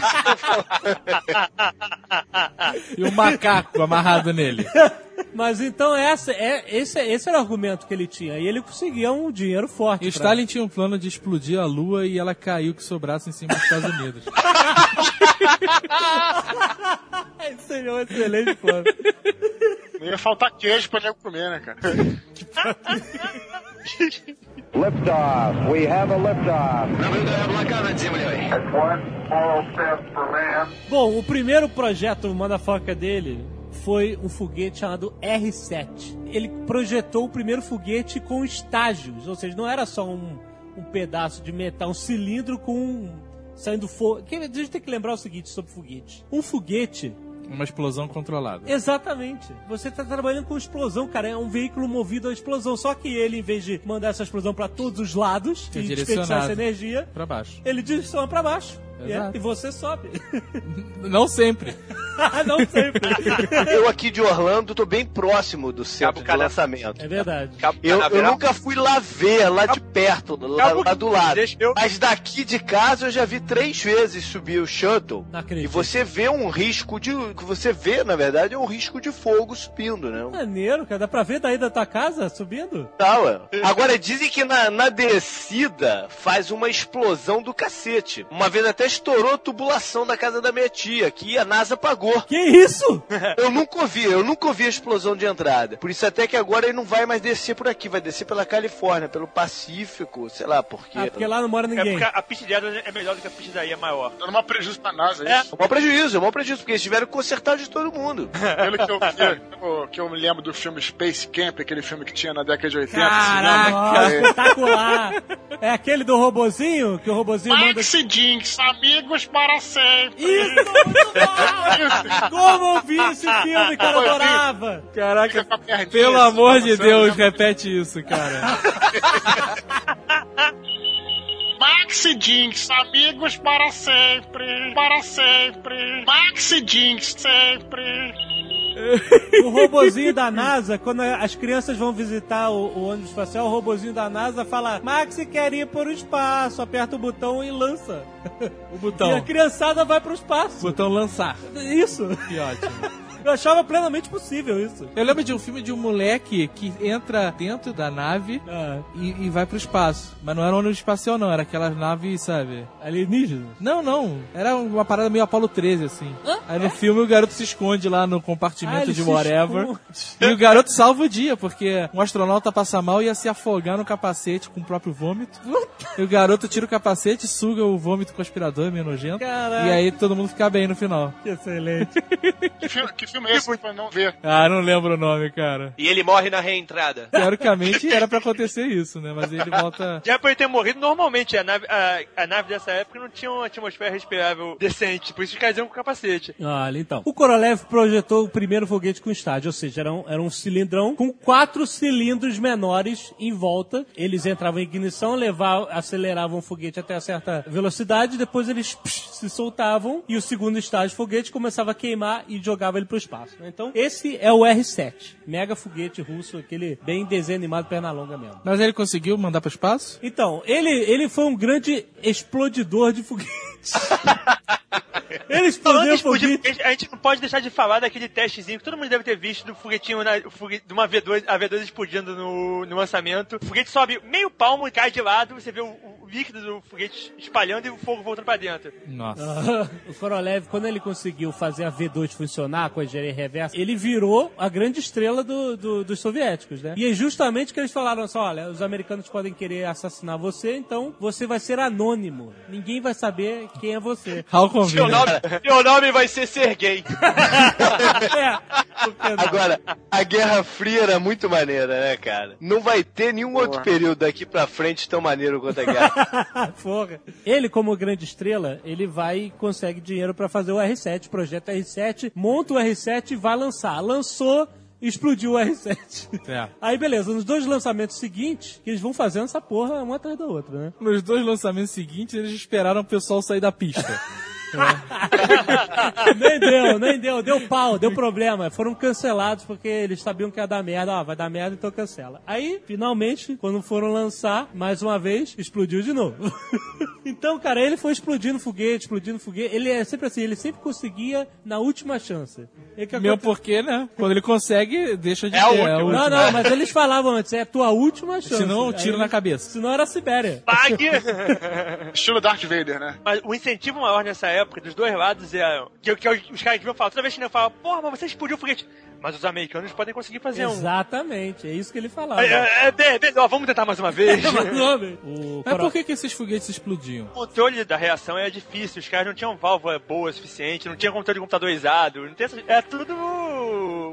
E o macaco amarrado nele. Mas então essa, é, esse, esse era o argumento que ele tinha. E ele conseguia um dinheiro forte. E o pra- Stalin tinha um plano de explodir a lua e ela caiu que sobrasse em cima dos Estados Unidos. Esse seria um excelente plano. Não ia faltar queijo pra nego comer, né, cara? Liftoff. We have a liftoff. Bom, o primeiro projeto motherfucker dele foi um foguete chamado R7. Ele projetou o primeiro foguete com estágios, ou seja, não era só um, um pedaço de metal, um cilindro com um, saindo fogo. A gente tem que lembrar o seguinte sobre foguete. Um foguete Uma explosão controlada. Exatamente. Você tá trabalhando com explosão, cara. É um veículo movido a explosão. Só que ele, em vez de mandar essa explosão pra todos os lados É e desperdiçar essa energia, Pra baixo. ele direciona pra baixo. E é- Exato. E você sobe. Não sempre. Não sempre. Eu aqui de Orlando tô bem próximo do centro de Cana- lançamento. É verdade. Cabo Eu, eu nunca fui lá ver, lá de perto, lá, Cabo- lá do lado. Eu- Mas daqui de casa eu já vi três vezes subir o shuttle. Não acredito. E você vê um risco de. O que você vê, na verdade, é um risco de fogo subindo, né? Maneiro, cara. Dá pra ver daí da tua casa subindo? Tá, ué. Agora dizem que na, na descida faz uma explosão do cacete. Uma vez até estourou a tubulação da casa da minha tia, que a NASA pagou. Que isso? Eu nunca ouvi, eu nunca ouvi a explosão de entrada. Por isso até que agora ele não vai mais descer por aqui, vai descer pela Califórnia, pelo Pacífico, sei lá por quê. Ah, porque lá não mora É ninguém. porque a pista de Adler é melhor do que a pista daí, é maior. Dando uma prejuízo pra NASA, é É. isso? É um prejuízo, é um prejuízo, porque eles tiveram que consertar de todo mundo. Pelo que eu, que, que eu me lembro do filme Space Camp, aquele filme que tinha na década de 80. Caraca. É. espetacular. É aquele do robozinho, que o robozinho manda... Maxi Jinx, amigos para sempre. Isso, muito bom! Como eu vi esse filme, cara, eu adorava! Caraca, pelo amor de balançando, Deus, né? repete isso, cara. Maxi Jinx, amigos para sempre, para sempre. Maxi Jinx, sempre. O robozinho da NASA, quando as crianças vão visitar o, o ônibus espacial, o robozinho da NASA fala: Max quer ir para o espaço, aperta o botão e lança. O E a botão. criançada vai para o espaço. Botão lançar. Isso. Que ótimo. Eu achava plenamente possível isso. Eu lembro de um filme de um moleque que entra dentro da nave Ah, e, e vai pro espaço. Mas não era um ônibus espacial, não. Era aquelas naves, sabe? alienígena. Não, não. Era uma parada meio Apolo 13, assim. Aí no filme o garoto se esconde lá no Ah, compartimento ele de whatever. E o garoto salva o dia, porque um astronauta passa mal e ia se afogar no capacete com o próprio vômito. E o garoto tira o capacete, suga o vômito com o aspirador, meio nojento. Caraca. E aí todo mundo fica bem no final. Que excelente. Que filme, que filme é esse pra não ver? Ah, não lembro o nome, cara. E ele morre na reentrada. Teoricamente era pra acontecer isso, né? Mas ele volta. Já por ele ter morrido, normalmente a nave, a, a nave dessa época não tinha uma atmosfera respirável decente, por isso que eles iam com capacete. Olha, então. O Korolev projetou o primeiro foguete com estágio, ou seja, era um, era um cilindrão com quatro cilindros menores em volta. Eles entravam em ignição, levavam, aceleravam o foguete até certa velocidade, depois eles psh, se soltavam e o segundo estágio foguete começava a queimar e jogava ele pro espaço. né? Então, esse é o R7, mega foguete russo, aquele bem desenho animado perna longa mesmo. Mas ele conseguiu mandar pro espaço? Então, ele, ele foi um grande explodidor de foguetes. Ele explodiu explodir a gente não pode deixar de falar daquele testezinho que todo mundo deve ter visto do foguetinho, na, o foguete, de uma V2, a V2 explodindo no, no lançamento. O foguete sobe meio palmo e cai de lado, você vê o, o líquido do foguete espalhando e o fogo voltando pra dentro. Nossa. o Korolev, quando ele conseguiu fazer a V2 funcionar com a engenharia reversa, ele virou a grande estrela do- do- dos soviéticos, né? E é justamente que eles falaram assim, olha, os americanos podem querer assassinar você, então você vai ser anônimo. Ninguém vai saber quem é você. How Seu nome, seu nome vai ser Sergei. é? Agora, a Guerra Fria era muito maneira, né, cara? Não vai ter nenhum outro período daqui pra frente tão maneiro quanto a Guerra. Porra. Ele, como grande estrela, ele vai e consegue dinheiro pra fazer o R7, projeto R7, monta o R7 e vai lançar. Lançou, explodiu o R7. É. Aí, beleza, nos dois lançamentos seguintes, que eles vão fazendo essa porra uma atrás da outra, né? Nos dois lançamentos seguintes, eles esperaram o pessoal sair da pista. nem deu, nem deu, deu pau, deu problema. Foram cancelados porque eles sabiam que ia dar merda. Ó, vai dar merda, então cancela. Aí, finalmente, quando foram lançar, mais uma vez, explodiu de novo. então, cara, ele foi explodindo foguete, explodindo foguete. Ele é sempre assim, ele sempre conseguia na última chance. Que Meu porque, né? Quando ele consegue, deixa de É a ter. última. Não, não, mas eles falavam antes, é a tua última chance. Senão, tiro Aí- na cabeça. Senão era a Sibéria. Pague! Estilo Darth Vader, né? Mas o incentivo maior nessa época dos dois lados é. Que, que os caras deviam falar. Toda vez que eu falo, porra, mas você explodiu o foguete. Mas os americanos podem conseguir fazer um. Exatamente, é isso que ele falava. É, é, é, ó, vamos tentar mais uma vez. Mas, nome, o Mas por que, que esses foguetes explodiam? O controle da reação é difícil, os caras não tinham válvula boa o suficiente, não tinha controle computadorizado, não tem essa- é tudo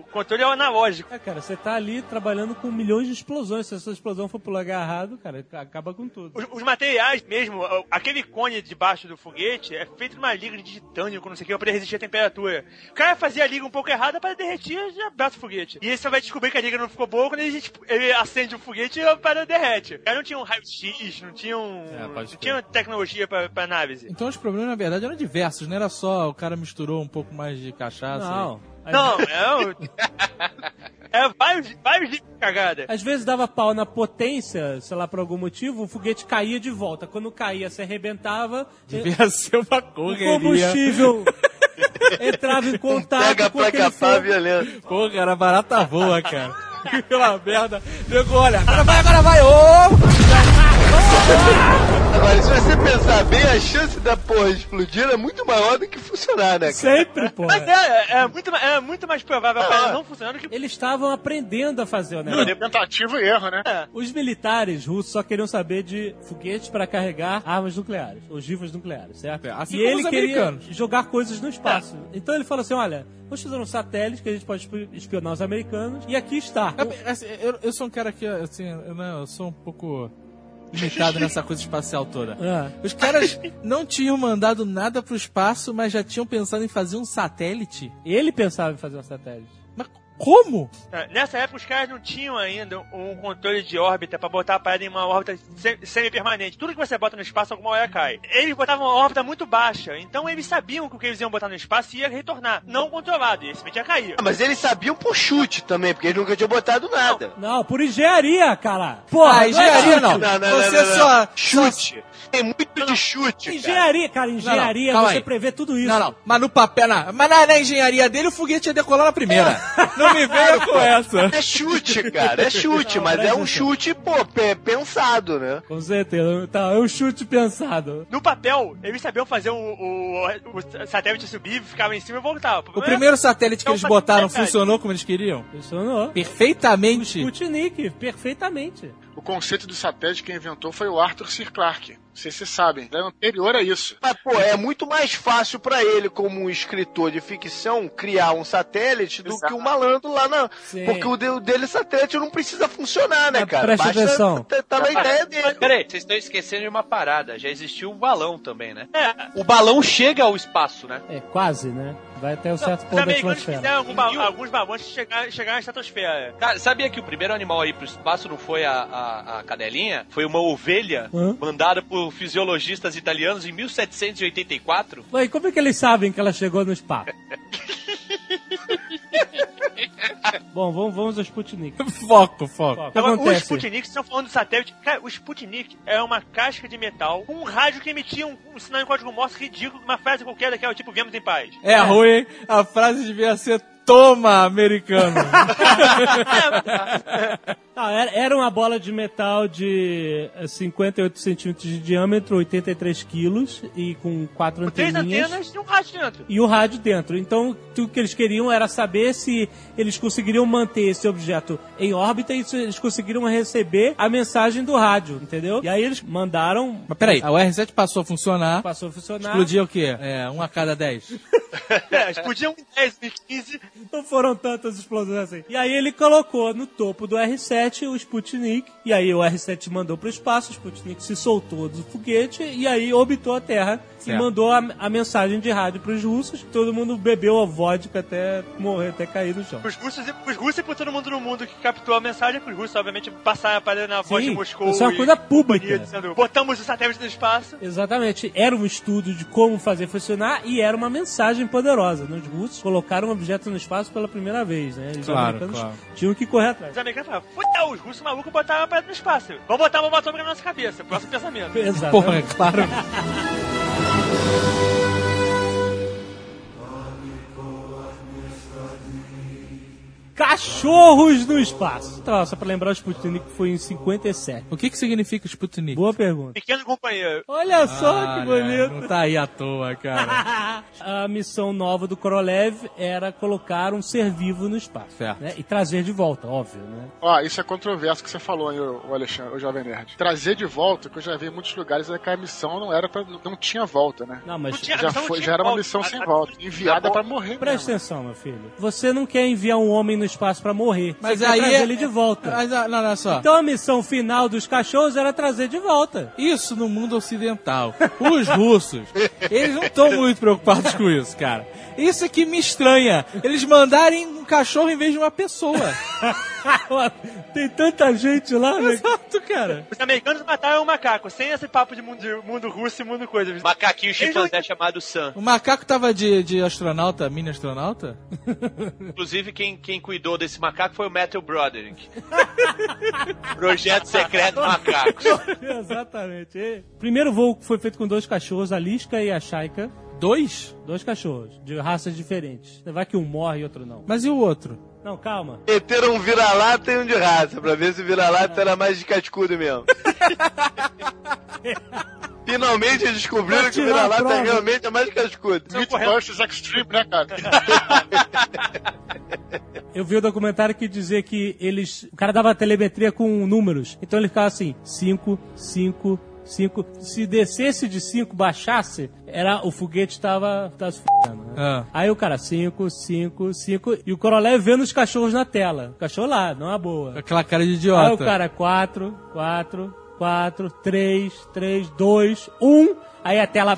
controle analógico. É, cara, você tá ali trabalhando com milhões de explosões. Se essa explosão for pro lugar errado, cara, acaba com tudo. Os, os materiais mesmo, aquele cone debaixo do foguete é feito numa liga de titânio, com não sei o que, pra poder resistir à temperatura. O cara fazia a liga um pouco errada para derretir e já abraça o foguete. E aí você vai descobrir que a liga não ficou boa quando ele, tipo, ele acende o foguete e a parada derrete. O cara não tinha um raio-x, não tinha um. É, não tinha tecnologia pra, pra naves. Então os problemas, na verdade, eram diversos. Não era só o cara misturou um pouco mais de cachaça. Não. Não, é. o- É vários, vários de cagada. Às vezes dava pau na potência, sei lá, por algum motivo, o foguete caía de volta. Quando caía, se arrebentava, Devia ser uma o correria. combustível entrava em contato Pega com pra capar violento. Pô, cara, barata voa, cara. Pela merda. Nego, olha, agora vai, agora vai, ô! Agora, se você pensar bem, a chance da porra explodir é muito maior do que funcionar, né? cara? Sempre, pô. Mas é, é, é muito, é muito mais provável a parada não funcionar do que. Eles estavam aprendendo a fazer o negócio. Tentativa e erro, né? É. Os militares russos só queriam saber de foguetes para carregar armas nucleares, ogivas nucleares, certo? É, assim e como ele os queria jogar coisas no espaço. Então ele falou assim: olha, vamos fazer um satélite que a gente pode espi- espionar os americanos. E aqui está. É, assim, eu, eu sou um cara que, assim, eu, não, eu sou um pouco limitado nessa coisa espacial toda. Ah. Os caras não tinham mandado nada pro espaço, mas já tinham pensado em fazer um satélite. Ele pensava em fazer um satélite. Mas como? É, Nessa época os caras não tinham ainda um controle de órbita pra botar a parada em uma órbita se- semi-permanente. Tudo que você bota no espaço alguma hora cai. Eles botavam uma órbita muito baixa, então eles sabiam que o que eles iam botar no espaço ia retornar, não controlado, e esse ia cair. Ah, Mas eles sabiam por chute também, porque eles nunca tinham botado nada. Não, por engenharia, cara. Porra, Ah, engenharia é não. Não, não, Você não, não, não. só. Chute. Tem muito de chute, cara. Engenharia, cara, engenharia, você aí. prevê tudo isso. Não, não, mas no papel, na, mas na, na engenharia dele o foguete ia decolar na primeira. Não me venha com essa. É chute, cara. É chute, Não, mas é um chute, pô, pe- pensado, né? Com certeza. Tá, é um chute pensado. No papel, eles sabiam fazer o, o, o satélite subir, ficava em cima e voltava. O primeiro satélite que eles botaram funcionou como eles queriam? Funcionou. Perfeitamente. Sputnik, perfeitamente. O conceito do satélite que inventou foi o Arthur C. Clarke. Não sei se vocês sabem. É anterior a isso. Mas, pô, é muito mais fácil pra ele, como um escritor de ficção, criar um satélite do Exato. que um malandro lá na. Sim. Porque o de- o dele satélite não precisa funcionar, né, Mas cara? presta Basta atenção. tá- tá na ideia dele. Peraí, vocês estão esquecendo de uma parada. Já existiu o balão também, né? É, O balão chega ao espaço, né? É, quase, né? Vai até um certo os ponto da atmosfera. fizeram algum ba- alguns balões chegaram, chegaram à estratosfera. Cara, sabia que o primeiro animal aí pro espaço não foi a, a, a cadelinha? Foi uma ovelha Hã? mandada por fisiologistas italianos em 1784? Mas como é que eles sabem que ela chegou no espaço? Bom, vamos, vamos ao Sputnik. Foco, foco. O que Agora, o acontece? Sputnik, vocês estão falando do satélite. Cara, o Sputnik é uma casca de metal com um rádio que emitia um, um sinal em código Morse ridículo, uma frase qualquer daquela, tipo, vemos em paz. É ruim, hein? A frase devia ser Toma, americano. Não, era, era uma bola de metal de eh, 58 centímetros de diâmetro, 83 quilos e com quatro Três anteninhas. antenas e um rádio dentro. E o rádio dentro. Então, o que eles queriam era saber se eles conseguiriam manter esse objeto em órbita e se eles conseguiriam receber a mensagem do rádio, entendeu? E aí eles mandaram, Mas peraí, a R7 passou a funcionar. passou a funcionar. Explodia o quê? É, um a cada dez. É, explodiam em 10 e 15. Não foram tantas explosões assim. E aí ele colocou no topo do R7 R7 o Sputnik, e aí o R7 mandou pro espaço, o Sputnik se soltou do foguete e aí orbitou a Terra e Certo. mandou a, a mensagem de rádio pros russos. Todo mundo bebeu a vodka até morrer, até cair no chão. Os russos, e- os russos e por todo mundo no mundo que captou a mensagem, os russos, obviamente, passaram a palha na voz Sim, de Moscou. isso é uma e coisa pública. Dizendo, botamos o satélite no espaço. Exatamente. Era um estudo de como fazer funcionar e era uma mensagem poderosa. Os russos colocaram um objeto no espaço pela primeira vez, né? Os Claro, americanos claro. tinham que correr atrás. Os americanos falaram, os russos malucos botaram a palha no espaço. Vamos botar uma bomba atômica na nossa cabeça. Próximo pensamento. Exato. Porra, é claro. Cachorros no espaço. Então, só pra lembrar, o Sputnik foi em 57. O que que significa Sputnik? Boa pergunta. Pequeno companheiro. Olha só que bonito. Não tá aí à toa, cara. A missão nova do Korolev era colocar um ser vivo no espaço. Certo. né? E trazer de volta, óbvio, né? Ó, isso é controverso que você falou, hein, o Alexandre, o Jovem Nerd. Trazer de volta, que eu já vi em muitos lugares, é que a missão não era pra, não tinha volta, né? Não, mas Não tinha- Já, não foi, tinha já era uma volta. missão sem a- volta, enviada pra morrer. presta mesmo. atenção, meu filho. Você não quer enviar um homem no espaço pra morrer. Mas Você aí quer trazer é- ele de volta. Mas, ah, não, só. Então a missão final dos cachorros era trazer de volta. Isso no mundo ocidental. Os russos, eles não estão muito preocupados com isso, cara. Isso é que me estranha. Eles mandarem cachorro em vez de uma pessoa. Tem tanta gente lá, né? Exato, cara. Os americanos mataram um macaco, sem esse papo de mundo, mundo russo e mundo coisa. Macaquinho Eles não- chimpanzé chamado Sam. O macaco tava de, de astronauta, mini astronauta? Inclusive, quem, quem cuidou desse macaco foi o Matthew Broderick. Projeto secreto macacos. Exatamente. Primeiro voo foi feito com dois cachorros, a Lisca e a Shaika. Dois? Dois cachorros, de raças diferentes. Vai que um morre e outro não. Mas e o outro? Não, calma. Meteram um vira-lata e um de raça, pra ver se o vira-lata era mais de cascudo mesmo. Finalmente eles descobriram que o vira-lata prova. realmente é mais cascudo. Mythbusters Extreme, né, cara? Eu vi o documentário que dizia que eles. O cara dava telemetria com números. Então ele ficava assim: 5, 5, 5. Se descesse de 5, baixasse, era, o foguete tava, tava se f***ando, né? Ah. Aí o cara, 5, 5, 5. E o Korolev vendo os cachorros na tela. O cachorro lá, não é boa. Aquela cara de idiota. Aí o cara, 4, 4, 4, 3, 3, 2, 1. Aí a tela.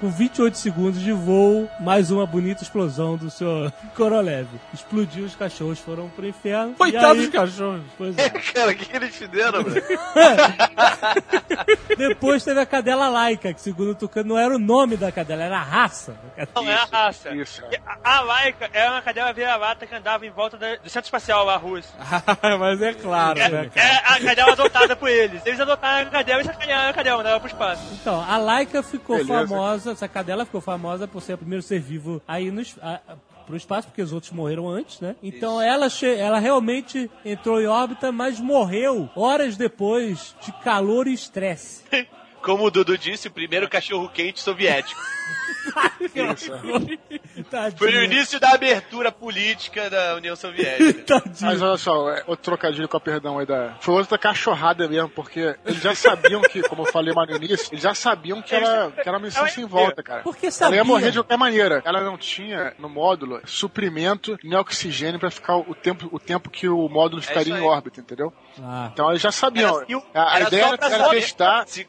Com 28 segundos de voo, mais uma bonita explosão do seu Korolev. Explodiu, os cachorros foram pro inferno. Coitados aí- dos cachorros. Pois é. Cara, o que, que eles fizeram, velho? Depois teve a cadela laica, que segundo o Tucano não era o nome da cadela, era a raça. Não, é a raça. Isso, A, a Laika era uma cadela vira-lata que andava em volta do centro espacial lá, russo. Mas é claro, né, cara? É a cadela adotada por eles. Eles adotaram a cadela e sacanearam a cadela, mandaram pro espaço. Então, a Laika ficou Beleza. famosa, essa cadela ficou famosa por ser o primeiro ser vivo aí no, a- a- pro espaço, porque os outros morreram antes, né? Então ela, ela realmente entrou em órbita, mas morreu horas depois de calor e estresse. Como o Dudu disse, o primeiro cachorro quente soviético. Foi o início da abertura política da União Soviética. Mas olha só, é, outro trocadilho com a perdão aí da. Foi outra cachorrada mesmo, porque eles já sabiam que, como eu falei mais no início, eles já sabiam que era, que era uma missão sem volta, cara. Porque Ela sabia. ia morrer de qualquer maneira. Ela não tinha no módulo suprimento nem oxigênio pra ficar o tempo, o tempo que o módulo ficaria isso em órbita, entendeu? Ah, Então eles já sabiam. Era- A, a era ideia só era, era testar. Se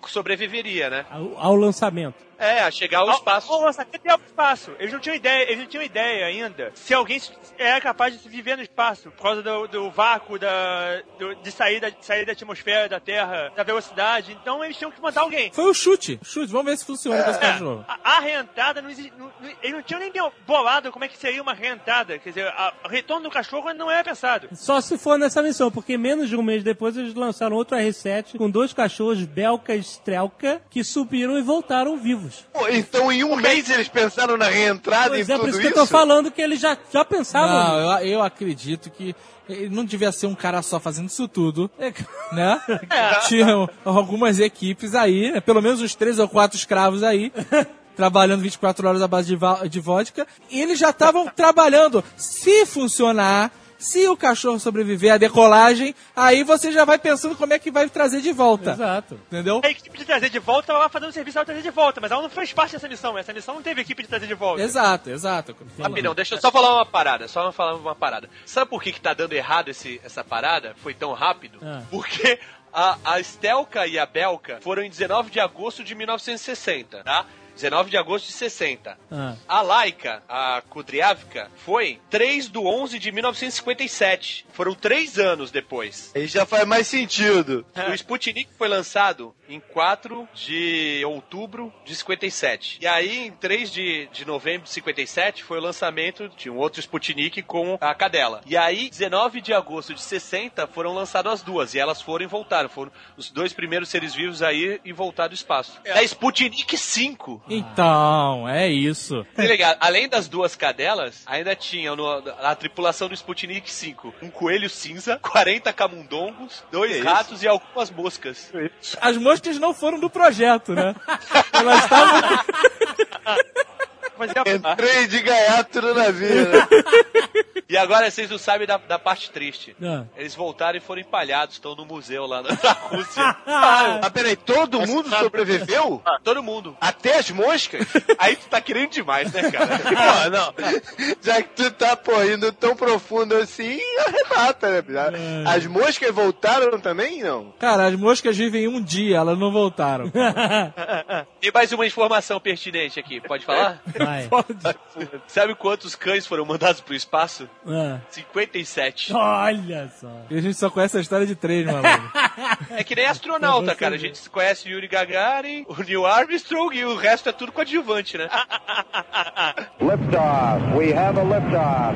sobreviveria, né? ao, ao lançamento. É, a chegar ao espaço. Ô, Nossa, até o espaço. Eles não tinham ideia, eles não tinham ideia ainda se alguém era capaz de viver no espaço por causa do, do vácuo, da, do- de sair da, de sair da atmosfera da Terra, da velocidade. Então eles tinham que mandar alguém. Foi o chute. Chute, vamos ver se funciona com esse cachorro. A, a reentrada não existe. não- não- eles não tinham nem bolado como é que seria uma reentrada. Quer dizer, a- o retorno do cachorro não era pensado. Só se for nessa missão, porque menos de um mês depois eles lançaram outro R7 com dois cachorros Belka e Strelka que subiram e voltaram vivos. Pô, então em um mês eles pensaram na reentrada Pois em é, tudo por isso isso? que eu tô falando que eles já, já pensavam Não, eu, eu acredito que ele não devia ser um cara só fazendo isso tudo, É, né? Tinham algumas equipes aí, né? pelo menos uns três ou quatro escravos aí, trabalhando 24 horas à base de, de vodka. E eles já estavam trabalhando. Se funcionar, Se o cachorro sobreviver à decolagem, aí você já vai pensando como é que vai trazer de volta. Exato. Entendeu? A equipe de trazer de volta, ela vai fazendo o serviço ela trazer de volta, mas ela não fez parte dessa missão. Essa missão não teve equipe de trazer de volta. Exato, exato. Rapidão, deixa eu só falar uma parada, só falar uma parada. Sabe por que, que tá dando errado esse, essa parada? Foi tão rápido? Ah. Porque a, a Stelka e a Belka foram em 19 de agosto de 1960, tá? 19 de agosto de 60. Ah. A Laika, a Kudryavka, foi 3 de 11 de 1957. Foram três anos depois. Aí já faz mais sentido. O Sputnik foi lançado em 4 de outubro de 57. E aí, em 3 de, de novembro de 57, foi o lançamento de um outro Sputnik com a cadela. E aí, 19 de agosto de 60, foram lançadas as duas. E elas foram e voltaram. Foram os dois primeiros seres vivos aí e voltar do espaço. É a Sputnik 5. Então, é isso. Tá ligado? Além das duas cadelas, ainda tinha no- na tripulação do Sputnik 5 um coelho cinza, 40 camundongos, dois ratos e algumas moscas. As moscas não foram do projeto, né? Elas estavam. Mas é Entrei de gaiato no navio, né? E agora vocês não sabem da, da parte triste. Ah. Eles voltaram e foram empalhados, estão no museu lá na, na Rússia. Ah, peraí, todo mundo sobreviveu? Todo mundo. Até as moscas? Aí tu tá querendo demais, né, cara? Pô, não. Já que tu tá, pô, indo tão profundo assim, arrebata, né? As moscas voltaram também, não? Cara, as moscas vivem um dia, elas não voltaram. Tem mais uma informação pertinente aqui, pode falar? Vai. Sabe quantos cães foram mandados pro espaço? Ah. 57. Olha só. E a gente só conhece a história de três, maluco. É que nem astronauta, cara. A gente conhece Yuri Gagarin, o Neil Armstrong e o resto é tudo coadjuvante, né? Liftoff. We have a liftoff.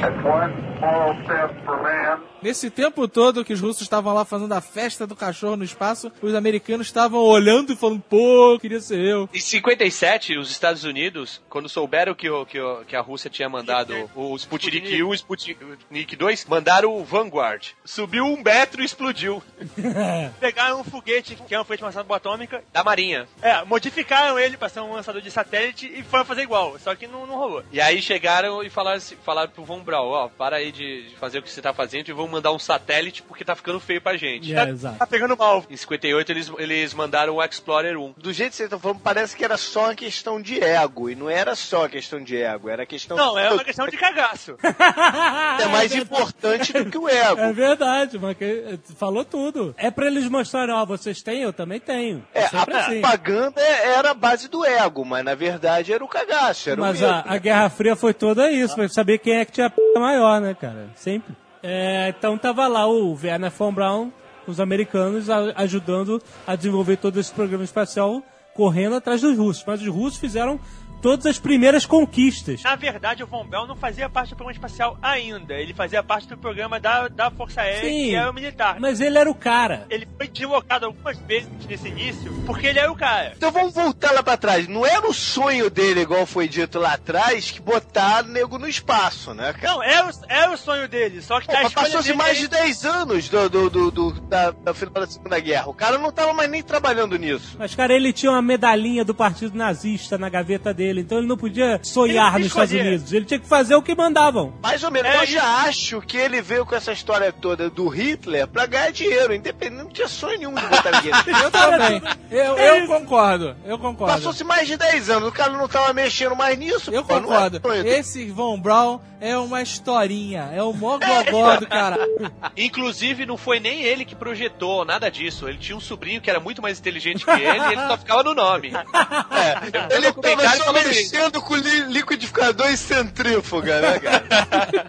That's one small step for man. Nesse tempo todo que os russos estavam lá fazendo a festa do cachorro no espaço, os americanos estavam olhando e falando, pô, queria ser eu. Em 57, os Estados Unidos, quando souberam que, o- que, o- que a Rússia tinha mandado o Sputnik 1 e o Sputnik 2, mandaram o Vanguard. Subiu um metro e explodiu. Pegaram um foguete, que é um foguete lançado bomba atômica, Da Marinha. é, modificaram ele pra ser um lançador de satélite e foram fazer igual, só que não, não rolou. E aí chegaram e falaram, assim- falaram pro Von Braun, ó, para aí de, de fazer o que você tá fazendo e vamos mandar um satélite porque tá ficando feio pra gente. É, exato. Tá pegando mal. Em 58 eles, eles mandaram o Explorer 1. Do jeito que vocês estão falando, parece que era só uma questão de ego. E não era só questão de ego, era questão Não, é uma questão de cagaço. é mais importante do que o ego. É verdade, mas que- falou tudo. É pra eles mostrarem, ó, vocês têm, eu também tenho. É, a sempre assim. propaganda era a base do ego, mas na verdade era o cagaço, era Mas o a, a Guerra Fria foi toda isso, pra saber quem é que tinha a p maior, né, cara? Sempre. É, então tava lá o Werner von Braun, os americanos, a- ajudando a desenvolver todo esse programa espacial, correndo atrás dos russos. Mas os russos fizeram todas as primeiras conquistas. Na verdade, o Von Bell não fazia parte do programa espacial ainda. Ele fazia parte do programa da, da Força Aérea, Sim, que era o militar. Mas ele era o cara. Ele foi deslocado algumas vezes nesse início, porque ele era o cara. Então vamos voltar lá pra trás. Não era o sonho dele, igual foi dito lá atrás, que botar nego no espaço, né? Não, era o, era o sonho dele, só que Pô, Passou-se dele mais é- de 10 anos do, do, do, do- da, da final da Segunda Guerra. O cara não tava mais nem trabalhando nisso. Mas, cara, ele tinha uma medalhinha do partido nazista na gaveta dele, então ele não podia sonhar nos Estados. Unidos. Ele tinha que fazer o que mandavam. Mais ou menos. É, eu já acho que ele veio com essa história toda do Hitler pra ganhar dinheiro, independente. Não tinha sonho nenhum de botar ninguém. Eu também. Eu, eu concordo, eu concordo. Passou-se mais de 10 anos, o cara não tava mexendo mais nisso. Eu pô, é concordo. Esse Von Braun é uma historinha. É o mó gogó do cara. Inclusive, não foi nem ele que projetou, nada disso. Ele tinha um sobrinho que era muito mais inteligente que ele e ele só ficava no nome. É, Ele tava só. Mexendo com li- liquidificador e centrífuga, né, cara?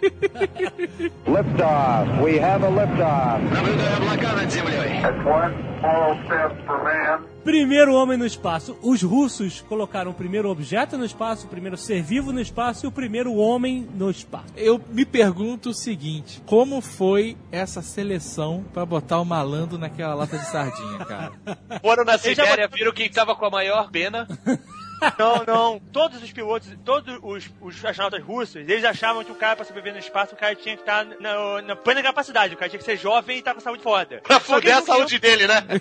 Liftoff. We have a liftoff. That's one small step for man. Primeiro homem no espaço. Os russos colocaram o primeiro objeto no espaço, o primeiro ser vivo no espaço e o primeiro homem no espaço. Eu me pergunto o seguinte: como foi essa seleção pra botar o malandro naquela lata de sardinha, cara? Foram na Ele já Sibéria, viram quem tava com a maior pena. Não, não. Todos os pilotos, todos os, os astronautas russos, eles achavam que o cara, pra sobreviver no espaço, o cara tinha que estar na, na plena capacidade. O cara tinha que ser jovem e estar com saúde foda. Pra foder a saúde dele, né?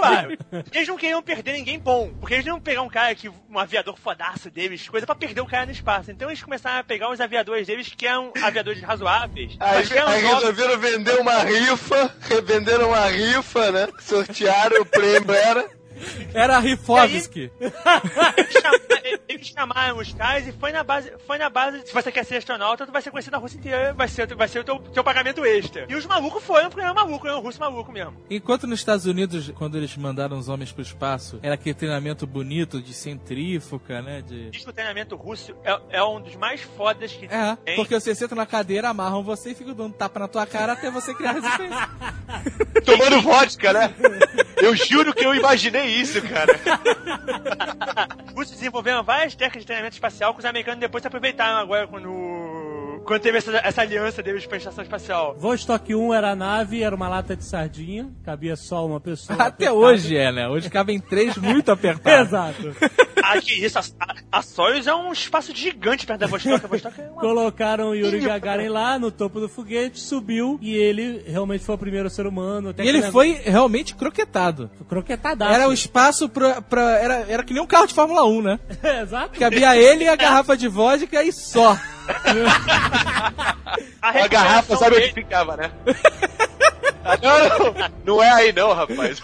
Claro. Eles não queriam perder ninguém bom. Porque eles não iam pegar um cara que, um aviador fodaço deles, coisa pra perder o cara no espaço. Então eles começaram a pegar os aviadores deles que eram aviadores razoáveis. Aí, aí resolveram vender uma rifa, venderam uma rifa, né? Sortearam, o prêmio era. Era Rifovski. Eles chamaram- Eles chamaram os caras e foi na base, foi na base, se você quer ser astronauta, tu vai ser conhecido na Rússia inteira, vai ser, vai ser o teu, teu pagamento extra. E os malucos foram porque eram maluco, eram russo maluco mesmo. Enquanto nos Estados Unidos, quando eles mandaram os homens pro espaço, era aquele treinamento bonito de centrífuga, né? De... Diz que o treinamento russo é, é um dos mais fodas que É, tem. porque você senta na cadeira, amarram você e ficam dando tapa na tua cara até você criar resistência. Tomando vodka, né? Eu juro que eu imaginei isso, cara. Os russos desenvolveram várias técnicas de treinamento espacial que os americanos depois se aproveitaram agora quando, quando teve essa, essa aliança deles pra estação espacial. Vostok 1 era a nave, era uma lata de sardinha, cabia só uma pessoa. Até apertada. hoje é, né? Hoje cabem três muito apertados. Exato. Ah, que isso, a, a, a Soyuz é um espaço gigante perto da Vostok. A Vostok é uma... Colocaram o Yuri Gagarin lá no topo do foguete, subiu e ele realmente foi o primeiro ser humano. até E ele que foi realmente croquetado. croquetadaço. Era o espaço pra. pra- era, era que nem um carro de Fórmula 1, né? Exato. Cabia ele e a garrafa de vodka e só. A garrafa sabe onde ficava, né? Ah, Não, não, não é aí não, rapaz.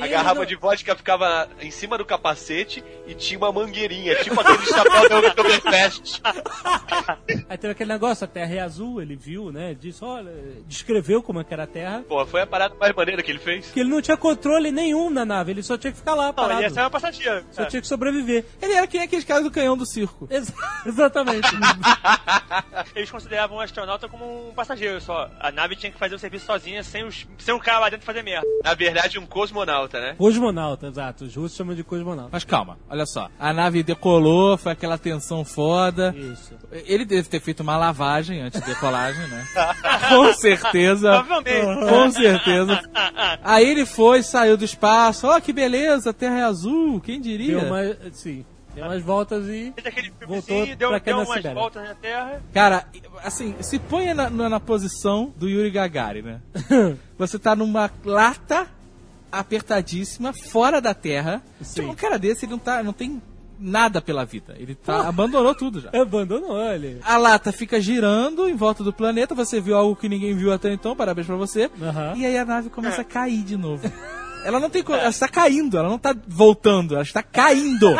A garrafa não- de vodka ficava em cima do capacete e tinha uma mangueirinha, tipo aquele chapéu da Oktoberfest. Aí teve aquele negócio, a Terra é azul, ele viu, né? Disse, olha, descreveu como é que era a Terra. Pô, foi a parada mais maneira que ele fez. Que ele não tinha controle nenhum na nave, ele só tinha que ficar lá Não, parado. ele ia ser uma passageira. Só tinha que sobreviver. Ele era que nem aqueles caras do canhão do circo. Ex- exatamente. Eles consideravam o astronauta como um passageiro só. A nave tinha que fazer o serviço sozinha, sem, os, sem o cara lá dentro fazer merda. Na verdade, um cosmonauta, né? cosmonauta, exato. Os russos chamam de cosmonauta. Mas calma, olha só. A nave decolou, foi aquela tensão foda. Isso. Ele deve ter feito uma lavagem antes da decolagem, né? Com certeza. Provavelmente. Com certeza. Aí ele foi, saiu do espaço. Ó, que beleza, a Terra é azul, quem diria? Deu uma, sim, deu umas voltas e Fez aquele voltou deu, pra deu umas Sibéria. voltas na Terra. Cara, assim, se ponha na, na, na posição do Yuri Gagarin, né? Você tá numa lata apertadíssima, fora da Terra. Sim. Tipo, um cara desse, ele não, tá, não tem nada pela vida. Ele tá, abandonou tudo já. Abandonou ele. A lata fica girando em volta do planeta, você viu algo que ninguém viu até então, parabéns pra você. E aí a nave começa a cair de novo. Ela não tem. Ela está caindo, ela não está voltando, ela está caindo.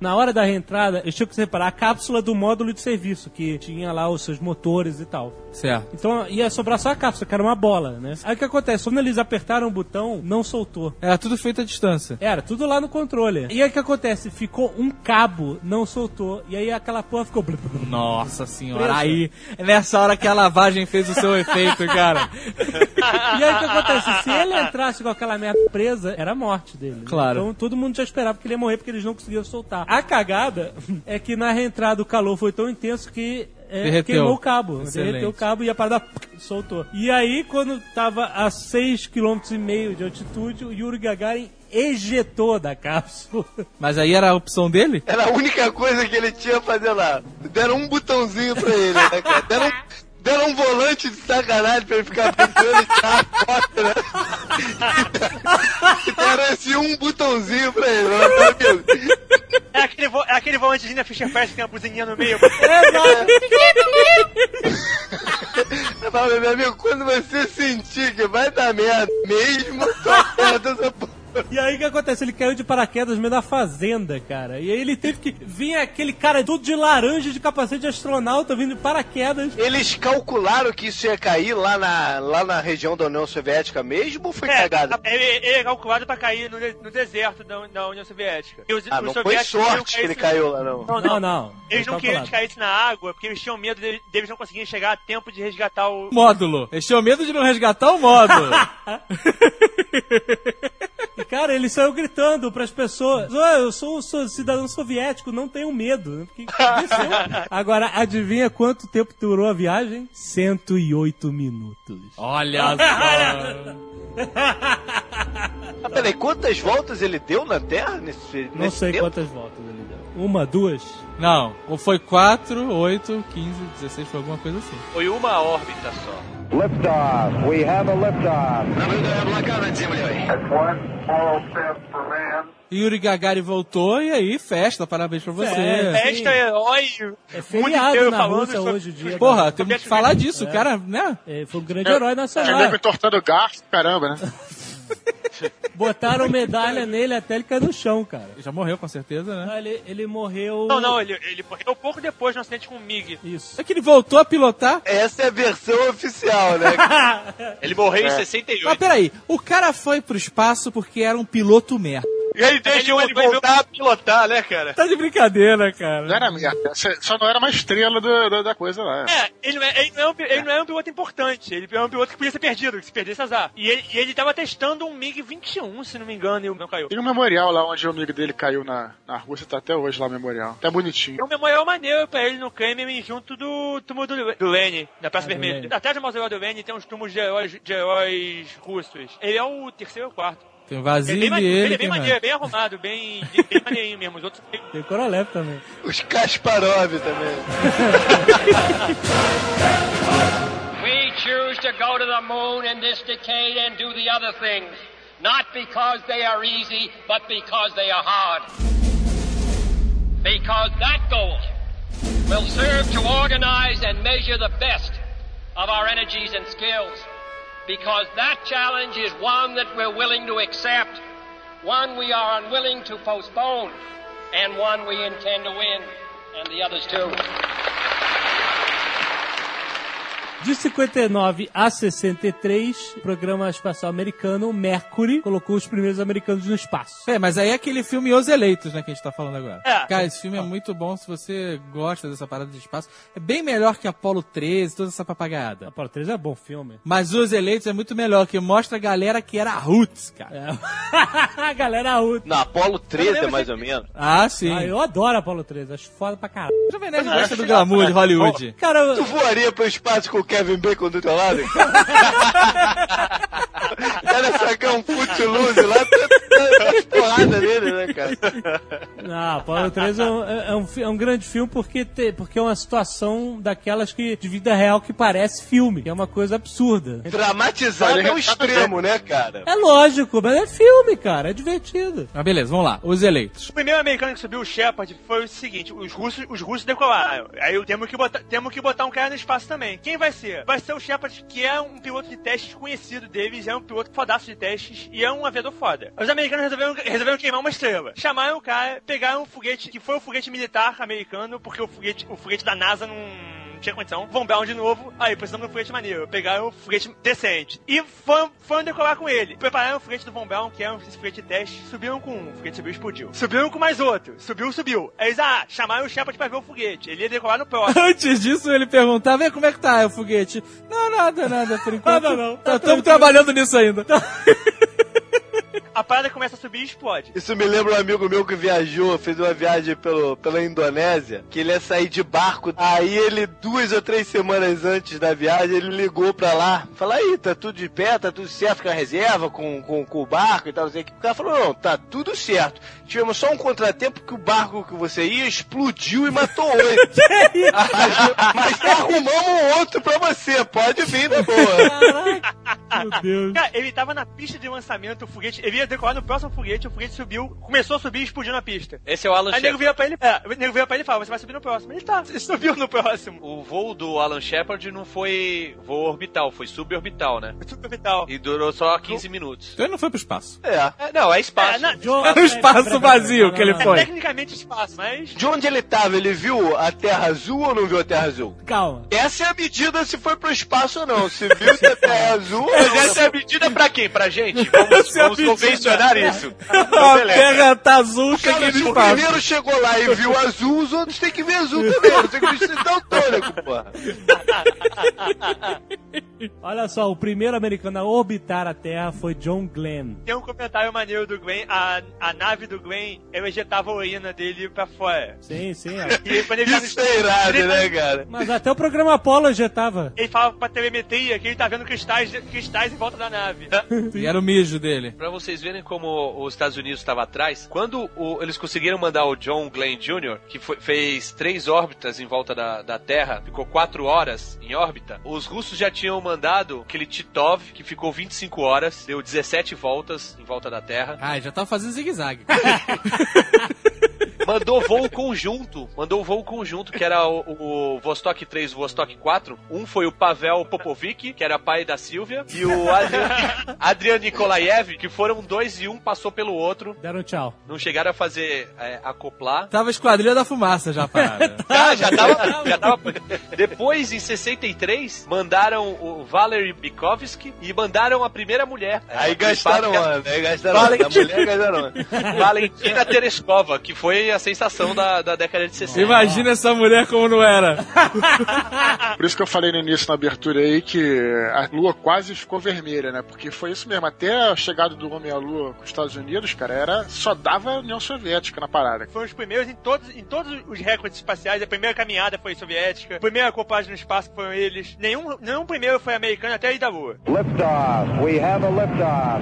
Na hora da reentrada, eles tinham que separar a cápsula do módulo de serviço, que tinha lá os seus motores e tal. certo. Então ia sobrar só a cápsula, que era uma bola, né? Aí o que acontece? Quando eles apertaram o botão, não soltou. Era tudo feito à distância. Era tudo lá no controle. E aí o que acontece? Ficou um cabo, não soltou. E aí aquela porra ficou. Nossa senhora, Presa. aí, nessa hora que a lavagem fez o seu efeito, cara. E aí o que acontece? Se ele entrasse com aquela merda presa, era a morte dele. né? Claro. Então todo mundo já esperava que ele ia morrer porque eles não conseguiam soltar. A cagada é que na reentrada o calor foi tão intenso que. é, Derreteu. queimou o cabo, Excelente. derreteu o cabo e a parada soltou. E aí, quando tava a 6,5 km de altitude, o Yuri Gagarin ejetou da cápsula. Mas aí era a opção dele? Era a única coisa que ele tinha a fazer lá. Deram um botãozinho pra ele, né, cara? Deram, um- deram um volante de sacanagem pra ele ficar brincando e tirar a foto, né? E deram esse um botãozinho pra ele, né? É aquele, vo é aquele volantezinho da Fischer Price que tem uma buzininha no meio. Eu falo, meu amigo, quando você sentir que vai dar merda mesmo, só aperta essa porra. E aí o que acontece? Ele caiu de paraquedas no meio da fazenda, cara. E aí ele teve que vir aquele cara todo de laranja de capacete de astronauta vindo de paraquedas. Eles calcularam que isso ia cair lá na, lá na região da União Soviética mesmo ou foi É, cagada? ele, ele é calculado pra cair no, de- no deserto da, da União Soviética. E os- Ah, os não foi sorte que ele caiu lá, não. Não, Não, não. não. Eles não queriam que caísse na água porque eles tinham medo de- deles não conseguirem chegar a tempo de resgatar o. Módulo. Eles tinham medo de não resgatar o módulo. E, cara, ele saiu gritando pras pessoas: "Ô, Eu sou um cidadão soviético, não tenho medo. né? Porque desceu. Agora, adivinha quanto tempo durou a viagem? 108 minutos. Olha só. Ah, peraí, quantas voltas ele deu na Terra nesse, Não nesse sei tempo? quantas voltas ele deu. Uma, duas? Não, ou foi 4, 8, 15, 16, foi alguma coisa assim. Foi uma órbita só. Liftoff. We have a liftoff. That's one small step for man. Yuri Gagarin voltou e aí, festa, parabéns pra você. É, Festa, herói, É mundo feriado na Rússia sobre- hoje em dia. Porra, Sobre temos que falar disso, o cara, né? É, foi um grande herói Tinha nacional. nego entortando garfo, caramba, né? Botaram medalha nele até ele cair no chão, cara. Já morreu com certeza, né? Ah, Ele, ele morreu. Não, não, ele, ele morreu pouco depois no acidente com o MiG. Isso. É que ele voltou a pilotar. Essa é a versão oficial, né? Ele morreu em Mas 68. peraí, o cara foi pro espaço porque era um piloto merda. E ele deixou ele voltar a pilotar, né, cara? Tá de brincadeira, cara. Não era merda. Só não era uma estrela do- do- da coisa lá. É, ele não é, ele, não é um, ele não é um piloto importante. Ele é um piloto que podia ser perdido, que se perdesse azar. E ele, e ele tava testando um MiG-21, se não me engano, e o meu caiu. Tem um memorial lá onde o amigo dele caiu na, na Rússia, tá até hoje lá o memorial. Tá bonitinho. É um memorial maneiro pra ele no Kremlin, junto do túmulo do, do Lenin, na Praça Ah, Vermelha. Atrás do mausoléu do Lenin tem uns túmulos de heróis, de heróis russos. Ele é o terceiro ou quarto. Tem o Ele é Vasily bem, e ele, ele é bem maneiro, bem arrumado, bem, bem, bem maneirinho mesmo. Os outros Tem o Korolev também. Os Kasparov também. We choose to go to the moon in this decade and do the other things, not because they are easy, but because they are hard. Because that goal will serve to organize and measure the best of our energies and skills. Because that challenge is one that we're willing to accept, one we are unwilling to postpone, and one we intend to win, and the others too. De 59 a 63, o programa espacial americano, Mercury, colocou os primeiros americanos no espaço. É, mas aí é aquele filme Os Eleitos, né, que a gente tá falando agora. É. Cara, esse filme é muito bom se você gosta dessa parada de espaço. É bem melhor que Apollo 13, toda essa papagaiada. Apollo 13 é bom filme. Mas Os Eleitos é muito melhor, que mostra a galera que era roots, cara. É. a galera rude. Na Apollo 13 é mais ou menos. Ah, sim. Ah, eu adoro Apollo 13, acho foda pra caralho. Jovem Nerd gosta do glamour de Hollywood. Cara, Tu voaria pro espaço com o Kevin Bacon do teu lado? Cara, sacar um footloose lá, tá porrada nele, né, cara? Não, Apollo 13 é um, é um fi- é um grande filme porque, te- porque é uma situação daquelas que de vida real que parece filme, que é uma coisa absurda. Dramatizado é um extremo, né, cara? É lógico, mas é filme, cara, é divertido. Mas beleza, vamos lá. Os Eleitos. O primeiro americano que subiu o Shepard foi o seguinte: os russos, os russos decolaram. Aí temos que, botar, temos que botar um cara no espaço também. Quem vai Vai ser o Shepard, que é um piloto de testes conhecido deles, é um piloto fodaço de testes e é um aviador foda. Os americanos resolveram, resolveram queimar uma estrela. Chamaram o cara, pegaram um foguete, que foi o foguete militar americano, porque o foguete, o foguete da NASA não tinha condição. Von Braun de novo. Aí, precisamos de um foguete maneiro. Pegaram um foguete decente. E foram, foram decolar com ele. Prepararam o foguete do Von Braun, que era um foguete de teste. Subiram com um. O foguete subiu e explodiu. Subiram com mais outro. Subiu, subiu. Aí eles, ah, chamaram o Shepard pra ver o foguete. Ele ia decolar no próximo. Antes disso, ele perguntava, como é que tá o foguete? Não, nada, nada, por enquanto. Nada, não. Tá Estamos trabalhando nisso ainda. A parada começa a subir e explode. Isso me lembra um amigo meu que viajou, fez uma viagem pelo, pela Indonésia, que ele ia sair de barco. Aí ele, duas ou três semanas antes da viagem, ele ligou pra lá. Falou, aí, tá tudo de pé, tá tudo certo com a reserva, com, com, com o barco e tal, não sei o que. O cara falou, não, tá tudo certo. Tivemos só um contratempo que o barco que você ia explodiu e matou oito. mas, mas já arrumamos um outro pra você, pode vir na boa. Meu Deus. Cara, ele tava na pista de lançamento, o foguete, ele ia decolar no próximo foguete, o foguete subiu, começou a subir e explodiu na pista. Esse é o Alan Aí o nego Shepard. vira pra ele, é, o nego vira pra ele e fala, você vai subir no próximo. Ele tá, ele subiu no próximo. O voo do Alan Shepard não foi voo orbital, foi suborbital, né? Suborbital. E durou só 15 minutos. Então ele não foi pro espaço. É. É, não, é espaço. É, na- É um espaço vazio que ele é foi. tecnicamente espaço, mas... De onde ele tava, ele viu a Terra Azul ou não viu a Terra Azul? Calma. Essa é a medida se foi pro espaço ou não. Se viu se a Terra é azul Mas essa é a medida pra quem? Pra gente? Vamos, é a vamos medida. Convencionar isso. A terra tá azul, Cara, cheguei se no o primeiro chegou lá e viu azul, os outros têm que ver azul também. Você que precisa dar o tônico, porra. Olha só, o primeiro americano a orbitar a Terra foi John Glenn. Tem um comentário maneiro do Gwen, a, a nave do Gwen, eu ejetava a urina dele pra fora. Sim, sim. ó. E quando ele Isso é irado, ele tá- né, cara? Mas até o programa Apollo injetava. Ele fala pra telemetria que ele tá vendo cristais, cristais em volta da nave. E era o mijo dele. Pra vocês verem como os Estados Unidos estava atrás, quando o- eles conseguiram mandar o John Glenn Jr., que foi- fez três órbitas em volta da, da Terra, ficou quatro horas em órbita, os russos já tinham mandado aquele Titov, que ficou 25 horas, deu 17 voltas em volta da Terra. Ah, já tava fazendo zigue-zague. Mandou voo conjunto, mandou voo conjunto, que era o, o Vostok 3 e o Vostok 4. Um foi o Pavel Popovic, que era pai da Silvia, e o Adrian, Adrian Nikolaev, que foram dois e um passou pelo outro. Deram tchau. Não chegaram a fazer é, acoplar. Tava a esquadrilha da fumaça já parada. Ah, já tava, já tava. Depois, em 63, mandaram o Valery Bikovsky e mandaram a primeira mulher. Aí gastaram a ano, aí gastaram. Valentina. Mulher gastaram. Valentina Tereskova, que foi a sensação da, da década de 60. Imagina essa mulher como não era. Por isso que eu falei no início, na abertura aí, que a lua quase ficou vermelha, né? Porque foi isso mesmo. Até a chegada do homem à lua com os Estados Unidos, cara, era só dava União Soviética na parada. Foram os primeiros em todos, em todos os recordes espaciais. A primeira caminhada foi soviética. A primeira acoplagem no espaço foram eles. Nenhum, nenhum primeiro foi americano até a ida da Lua. Liftoff. We have a liftoff.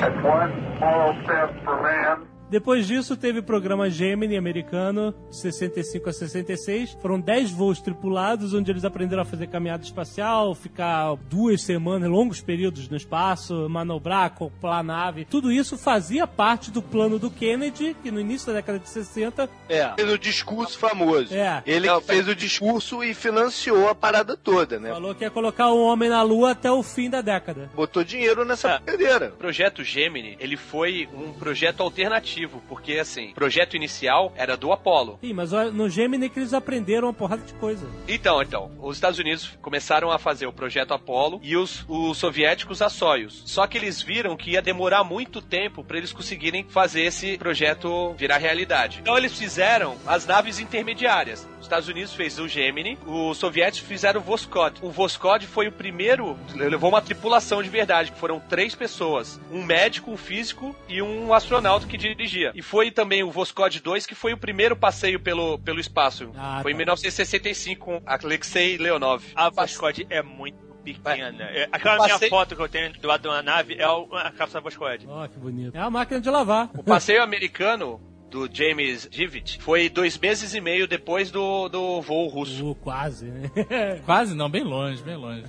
That's one small step for man. Depois disso, teve o programa Gemini americano, de 65 a 66. Foram 10 voos tripulados, onde eles aprenderam a fazer caminhada espacial, ficar duas semanas, longos períodos no espaço, manobrar, acoplar a nave. Tudo isso fazia parte do plano do Kennedy, que no início da década de 60... É, fez o discurso famoso. É. Ele que fez o discurso e financiou a parada toda, né? Falou que ia colocar o homem na lua até o fim da década. Botou dinheiro nessa brincadeira. O projeto Gemini, ele foi um projeto alternativo, porque assim, o projeto inicial era do Apollo. Sim, mas no Gemini que eles aprenderam uma porrada de coisa. Então, então, os Estados Unidos começaram a fazer o projeto Apollo e os, os soviéticos a Soyuz. Só que eles viram que ia demorar muito tempo para eles conseguirem fazer esse projeto virar realidade. Então eles fizeram as naves intermediárias. Os Estados Unidos fez o Gemini, os soviéticos fizeram o Voskhod. O Voskhod foi o primeiro, levou uma tripulação de verdade, que foram três pessoas, um médico, um físico e um astronauta que dirigia. E foi também o Voskhod 2 que foi o primeiro passeio pelo, pelo espaço. Ah, foi em tá. 1965 com Alexei Leonov. A Voskhod é muito pequena. É, aquela Passei- minha foto que eu tenho do lado de uma nave é a cápsula Voskhod. Ó, que bonito. É a máquina de lavar. O passeio americano do James Jivitt foi dois meses e meio depois do, do voo russo. Uh, quase, né? Quase não, bem longe, bem longe.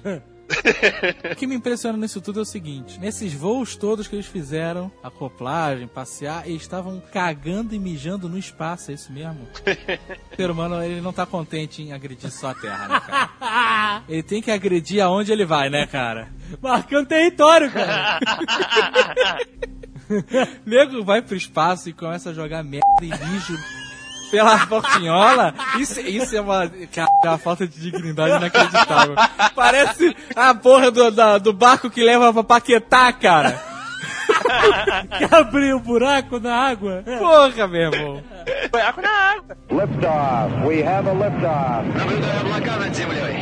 o que me impressiona nisso tudo é o seguinte: nesses voos todos que eles fizeram, acoplagem, passear, eles estavam cagando e mijando no espaço, é isso mesmo? o ser humano, ele não tá contente em agredir só a Terra, né, cara? Ele tem que agredir aonde ele vai, né, cara? Marcando território, cara. Nego vai pro espaço e começa a jogar merda e mijo pela portinhola. Isso, isso é uma, cara, é uma falta de dignidade inacreditável. Parece a porra do, da- do barco que leva pra Paquetá, cara. que abriu o buraco na água. Porra, meu irmão. Buraco na água. Liftoff. We have a liftoff.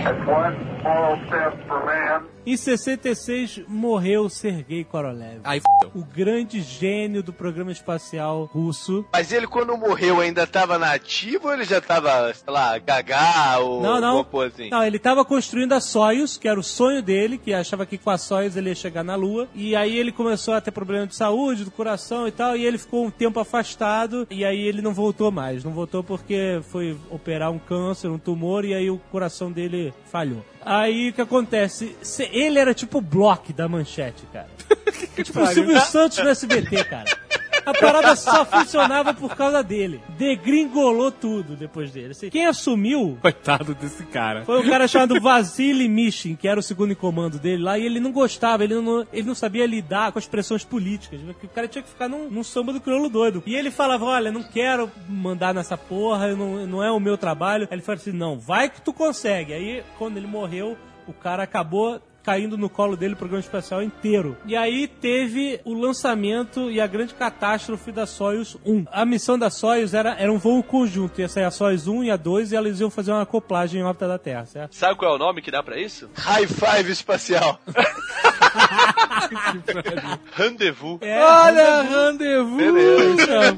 That's one small step for man. Em 66 morreu Sergei Korolev. Aí O grande gênio do programa espacial russo. Mas ele, quando morreu, ainda tava na ativa ou ele já tava, sei lá, gagá ou Não, não. coisa assim? Não, ele tava construindo a Soyuz, que era o sonho dele, que achava que com a Soyuz ele ia chegar na Lua. E aí ele começou a ter problema de saúde, do coração e tal, e ele ficou um tempo afastado, e aí ele não voltou mais. Não voltou porque foi operar um câncer, um tumor, e aí o coração dele falhou. Aí o que acontece? Ele era tipo o Block da manchete, cara. tipo o Silvio Santos no SBT, cara. A parada só funcionava por causa dele. Degringolou tudo depois dele. Assim, quem assumiu Coitado desse cara. foi um cara chamado Vasily Mishin, que era o segundo em comando dele lá, e ele não gostava, ele não, ele não sabia lidar com as pressões políticas. O cara tinha que ficar num, num samba do crioulo doido. E ele falava: Olha, não quero mandar nessa porra, não, não é o meu trabalho. Aí ele falou assim: Não, vai que tu consegue. Aí, quando ele morreu, o cara acabou caindo no colo dele o programa espacial inteiro. E aí teve o lançamento e a grande catástrofe da Soyuz 1. A missão da Soyuz era, era um voo conjunto, ia sair a Soyuz 1 e a 2 e elas iam fazer uma acoplagem em órbita da Terra, certo? Sabe qual é o nome que dá pra isso? High five espacial. Rendezvous. É, Olha, rendezvous! Beleza.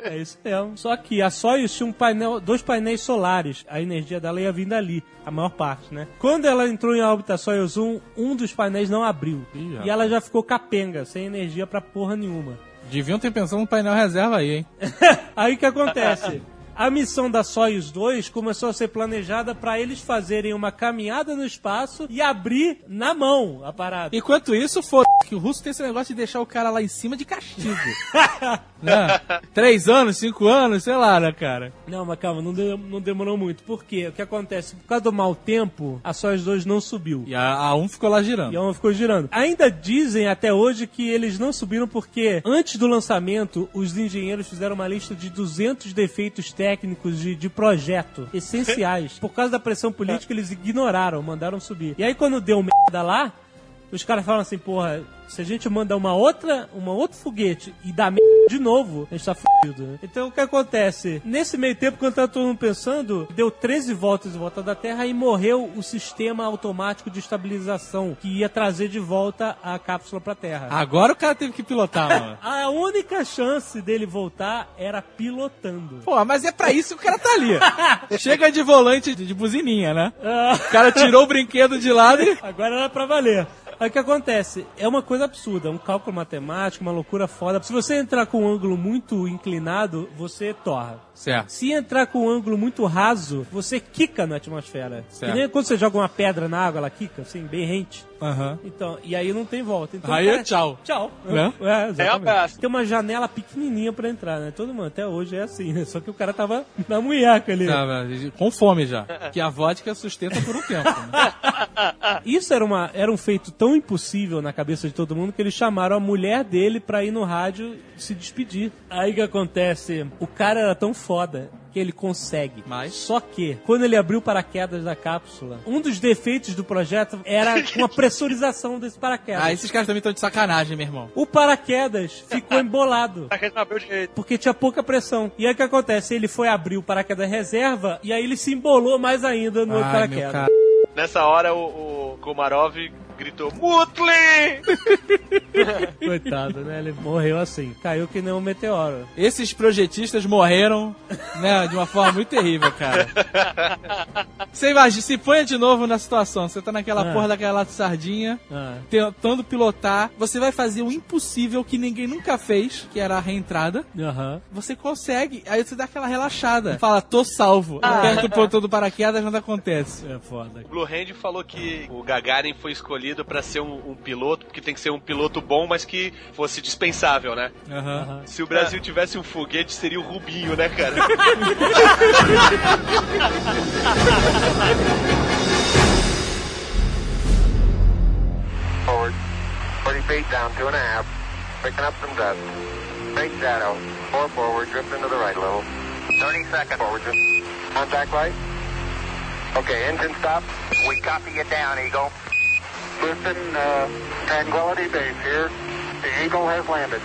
É isso mesmo. Só que a Soyuz tinha um painel, dois painéis solares. A energia dela ia vir dali, a maior parte, né? Quando ela entrou em órbita Soyuz 1, um dos painéis não abriu. Ih, e ela já ficou capenga, sem energia pra porra nenhuma. Deviam ter pensado no painel reserva aí, hein? Aí o que acontece? A missão da Soyuz 2 começou a ser planejada pra eles fazerem uma caminhada no espaço e abrir na mão a parada. Enquanto isso, foda que o russo tem esse negócio de deixar o cara lá em cima de castigo. né? Três anos, cinco anos, sei lá, né, cara? Não, mas calma, não, de- não demorou muito. Por quê? O que acontece? Por causa do mau tempo, a Soyuz 2 não subiu. E a, a um ficou lá girando. E a uma ficou girando. Ainda dizem até hoje que eles não subiram porque antes do lançamento, os engenheiros fizeram uma lista de 200 defeitos técnicos de, de projeto essenciais. Por causa da pressão política, eles ignoraram, mandaram subir. E aí quando deu merda lá, os caras falaram assim, porra, se a gente manda uma outra, uma outro foguete e dá merda de novo, a gente tá fudido, né? Então o que acontece? Nesse meio tempo, quando tava todo mundo pensando, deu 13 voltas em volta da Terra e morreu o sistema automático de estabilização que ia trazer de volta a cápsula pra Terra. Agora o cara teve que pilotar, mano. A única chance dele voltar era pilotando. Pô, mas é pra isso que o cara tá ali. Chega de volante de, de buzininha, né? O cara tirou o brinquedo de lado e... Agora era pra valer. Aí o que acontece? É uma coisa absurda, um cálculo matemático, uma loucura foda. Se você entrar com um ângulo muito inclinado, você torra. Certo. Se entrar com um ângulo muito raso, você quica na atmosfera. Certo. Que nem quando você joga uma pedra na água, ela quica, assim, bem rente. Aham. Então, e aí não tem volta. Então, Aí é tchau. Tchau. Né? É. É abraço. Tem uma janela pequenininha pra entrar, né? Todo mundo, até hoje é assim, né? Só que o cara tava na munheca ali. Tava com fome já. Que a vodka sustenta por um tempo. né? Isso era, uma, era um feito tão impossível na cabeça de todo mundo que eles chamaram a mulher dele pra ir no rádio se despedir. Aí o que acontece? O cara era tão foda que ele consegue. Mas? Só que, quando ele abriu o paraquedas da cápsula, um dos defeitos do projeto era uma pressurização desse paraquedas. Ah, esses caras também estão de sacanagem, meu irmão. O paraquedas ficou embolado. Pra que não abriu direito. Porque tinha pouca pressão. E aí o que acontece? Ele foi abrir o paraquedas reserva e aí ele se embolou mais ainda no outro Ai, meu paraquedas. Nessa hora o, o Komarov gritou Mutli! Coitado, né? Ele morreu assim. Caiu que nem um meteoro. Esses projetistas morreram, né, de uma forma muito terrível, cara. Você imagina, se põe de novo na situação, você tá naquela Ah. porra daquela lata de sardinha, Ah. tentando pilotar, você vai fazer o impossível que ninguém nunca fez, que era a reentrada. Aham. Você consegue, aí você dá aquela relaxada. Fala, tô salvo. Aperta o botão do paraquedas, nada acontece. É foda. Blue Hand falou que o Gagarin foi escolhido pra ser um, um piloto, porque tem que ser um piloto bom, mas que fosse dispensável, né? Aham. Se o Brasil tivesse um foguete, seria o Rubinho, né, cara? Forward. 40 feet down, two and a half. Picking up some dust. Straight shadow. Four forward, drift into the right a little. 30 seconds forward. drift. Contact light. Okay, engine stop. We copy you down, Eagle. Houston, uh, Tranquility Base here. The Eagle has landed.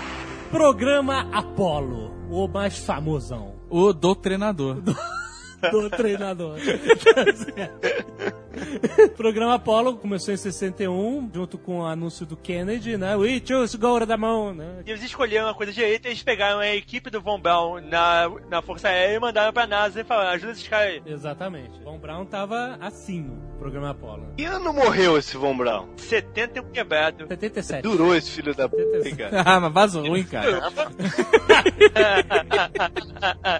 Programa Apollo, o mais famosão. O do treinador. do treinador. Programa Apollo começou em 61, junto com o anúncio do Kennedy, né? We choose gold da mão, né? E eles escolheram uma coisa direita, eles pegaram a equipe do Von Braun na, na Força Aérea e mandaram pra NASA e falaram, ajuda esses caras aí. Exatamente. Von Braun tava assim no programa Apollo. Que ano morreu esse Von Braun? 70 e um quebrado. 77. Durou esse filho da puta, cara. ah, mas vazou ruim, cara.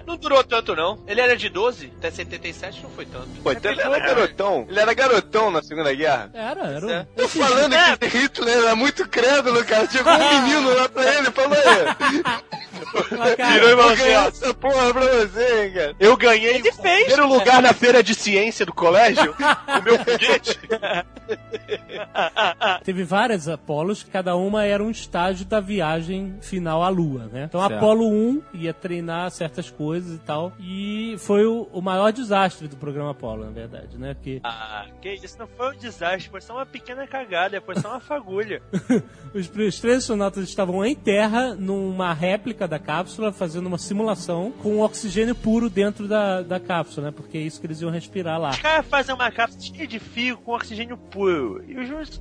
não durou tanto, não. Ele era de 12, até 77 não foi tanto. Pô, então ele era garotão. Ele era garotão na Segunda Guerra. Era, era um... Tô falando que Hitler era muito crédulo, cara. Chegou um menino lá pra ele e falou aí. Virou e falou assim, ó, essa porra pra você, hein, cara. eu ganhei Ele o fez, primeiro né? lugar na feira de ciência do colégio, o meu foguete. Teve várias Apolos, cada uma era um estágio da viagem final à Lua, né? Então, Certo. Apolo 1 ia treinar certas coisas e tal, e foi o, o maior desastre do programa Apolo, na verdade, né? Porque Ah, que isso não foi um desastre, foi só uma pequena cagada, foi só uma fagulha. os, os três astronautas estavam em terra, numa réplica da cápsula, fazendo uma simulação com oxigênio puro dentro da, da cápsula, né? Porque é isso que eles iam respirar lá. Os caras fazem uma cápsula cheia de fio com oxigênio puro. E os juros-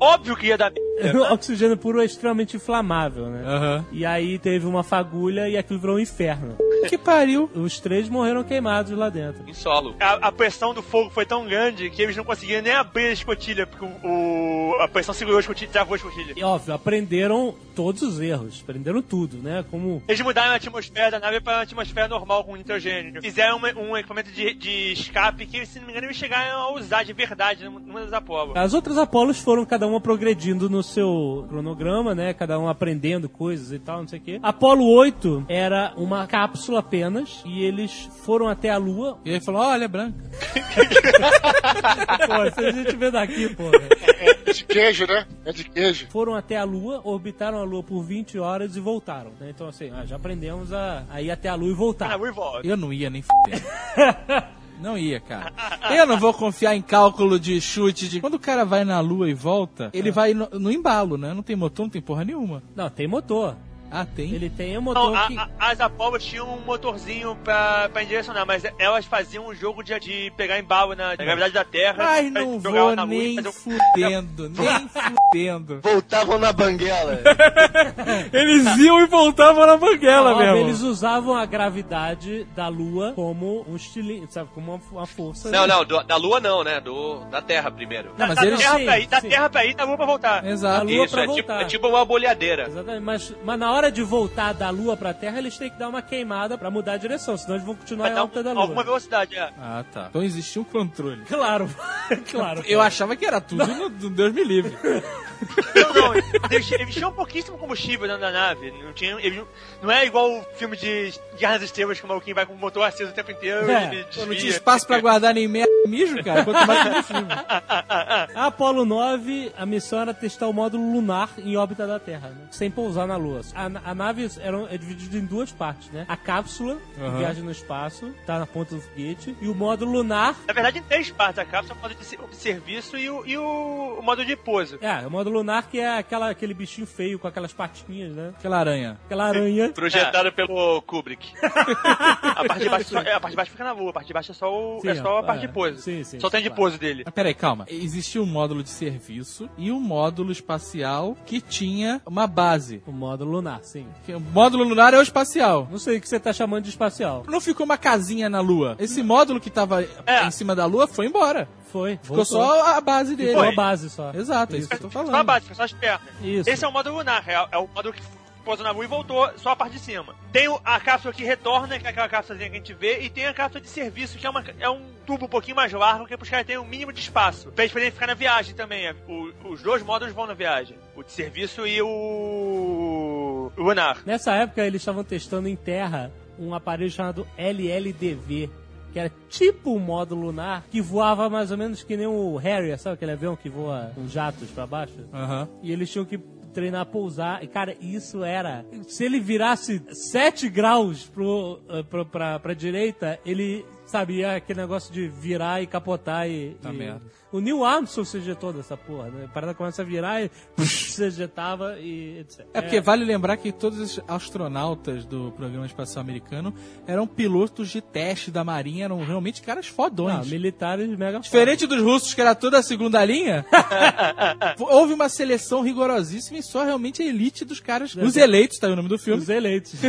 Óbvio que ia dar merda. o oxigênio puro é extremamente inflamável, né? Aham. E aí teve uma fagulha e aquilo virou um inferno. Que pariu. Os três morreram queimados lá dentro. Em solo. A, a pressão do fogo foi tão grande que eles não conseguiam nem abrir a escotilha, porque o, o- a pressão segurou a escotilha e travou a escotilha. E óbvio, aprenderam todos os erros, aprenderam tudo, né? Como Eles mudaram a atmosfera da nave para uma atmosfera normal com nitrogênio. Fizeram uma- um equipamento de, de escape que, se não me engano, eles chegaram a usar de verdade numa das Apollo. As outras Apolos foram cada uma progredindo no seu cronograma, né? Cada um aprendendo coisas e tal, não sei o quê. Apolo 8 era uma cápsula apenas e eles foram até a Lua. E ele falou, olha, é branca. Pô, se a gente vê daqui, pô. É de queijo, né? É de queijo. Foram até a Lua, orbitaram a Lua por 20 horas e voltaram, né? Então, assim, ah, já aprendemos a, a ir até a Lua e voltar. Ah, e volta. Eu não ia nem fuder. Não ia, cara. Eu não vou confiar em cálculo de chute de. Quando o cara vai na lua e volta, ele vai no, no embalo, né? Não tem motor, não tem porra nenhuma. Não, tem motor. Ah, tem? Ele tem um motor Não, a- que... a- as Apollo tinham um motorzinho pra, pra direcionar, mas elas faziam um jogo de, de pegar embalo na, na gravidade da Terra. Ai, pra não vou na Lua e nem um- fudendo, nem fudendo. Voltavam na banguela. Eles iam e voltavam na banguela Ó, mesmo. Eles usavam a gravidade da Lua como um estilinho, sabe? Como uma, uma força. Não, não, do- da Lua não, né? Do, da Terra primeiro. Não, mas da, eles- terra Sim, pra ir, da sim. Terra pra ir, da Lua pra voltar. Da Exato. Lua Isso, pra é tipo, voltar. é tipo uma bolhadeira. Exatamente, mas, mas na hora de voltar da Lua pra Terra, eles têm que dar uma queimada pra mudar a direção, senão eles vão continuar em alta da um- Lua. alguma velocidade, é. Ah, tá. Então existia um controle. Claro, claro. Eu achava que era tudo no, no Deus me livre. Não, não, eles, tinham pouquíssimo combustível dentro da nave. Não, tinha, eles não, é igual o filme de Guerra das Estrelas que o maluquinho vai com o motor aceso o tempo inteiro É, e Pô, não tinha espaço pra guardar nem merda e mijo, cara. Quanto mais combustível. A Apollo 9, a missão era testar o módulo lunar em órbita da Terra, né? sem pousar na Lua. A, a nave era, é dividida em duas partes, né? A cápsula, que Aham. viaja no espaço, tá na ponta do foguete, e o módulo lunar. Na verdade, em três partes a cápsula, o modo de, se- de serviço e o, e o, o modo de pouso. É, o módulo lunar que é aquela, aquele bichinho feio com aquelas patinhas, né? Aquela aranha. Aquela aranha. Projetado pelo Kubrick. A parte de baixo, só- é, a parte de baixo fica na lua, a parte de baixo é só, o, Sim, é só a parte é. de pouso. Sim, sim, só tem de claro. pouso dele. Mas peraí, calma. Existia um módulo de serviço e um módulo espacial que tinha uma base. O módulo lunar, sim. Que O módulo lunar é o espacial. Não sei o que você tá chamando de espacial. Não ficou uma casinha na Lua. Esse módulo que tava É. em cima da Lua foi embora. Foi. Ficou só a base dele. Ficou a base só. Exato, é isso que eu tô Só a falando. base, só as pernas. Isso. Esse é o modo lunar, é, é o modo que pousou na lua e voltou só a parte de cima. Tem a cápsula que retorna, que é aquela cápsulazinha que a gente vê, e tem a cápsula de serviço, que é, uma, é um tubo um pouquinho mais largo, que é pros caras terem um mínimo de espaço. Pra eles poderem ficar na viagem também. é, O- os dois módulos vão na viagem. O de serviço e o... o lunar. Nessa época, eles estavam testando em terra um aparelho chamado LLDV, que era tipo um módulo lunar que voava mais ou menos que nem o Harrier, sabe aquele avião que voa com jatos pra baixo? Aham. E eles tinham que treinar a pousar. E, cara, isso era... Se ele virasse 7 graus pro, eh, pro, pra, pra direita, ele... Sabe, ia aquele negócio de virar e capotar e... Tá e- merda. O Neil Armstrong se ejetou dessa porra, né? A parada começa a virar e se ejetava e etc. É porque vale lembrar que todos os astronautas do programa espacial americano eram pilotos de teste da Marinha, eram realmente caras fodões. Não, militares mega Diferente dos russos, que era toda a segunda linha, houve uma seleção rigorosíssima e só realmente a elite dos caras. Os eleitos, tá aí o nome do filme. Os eleitos.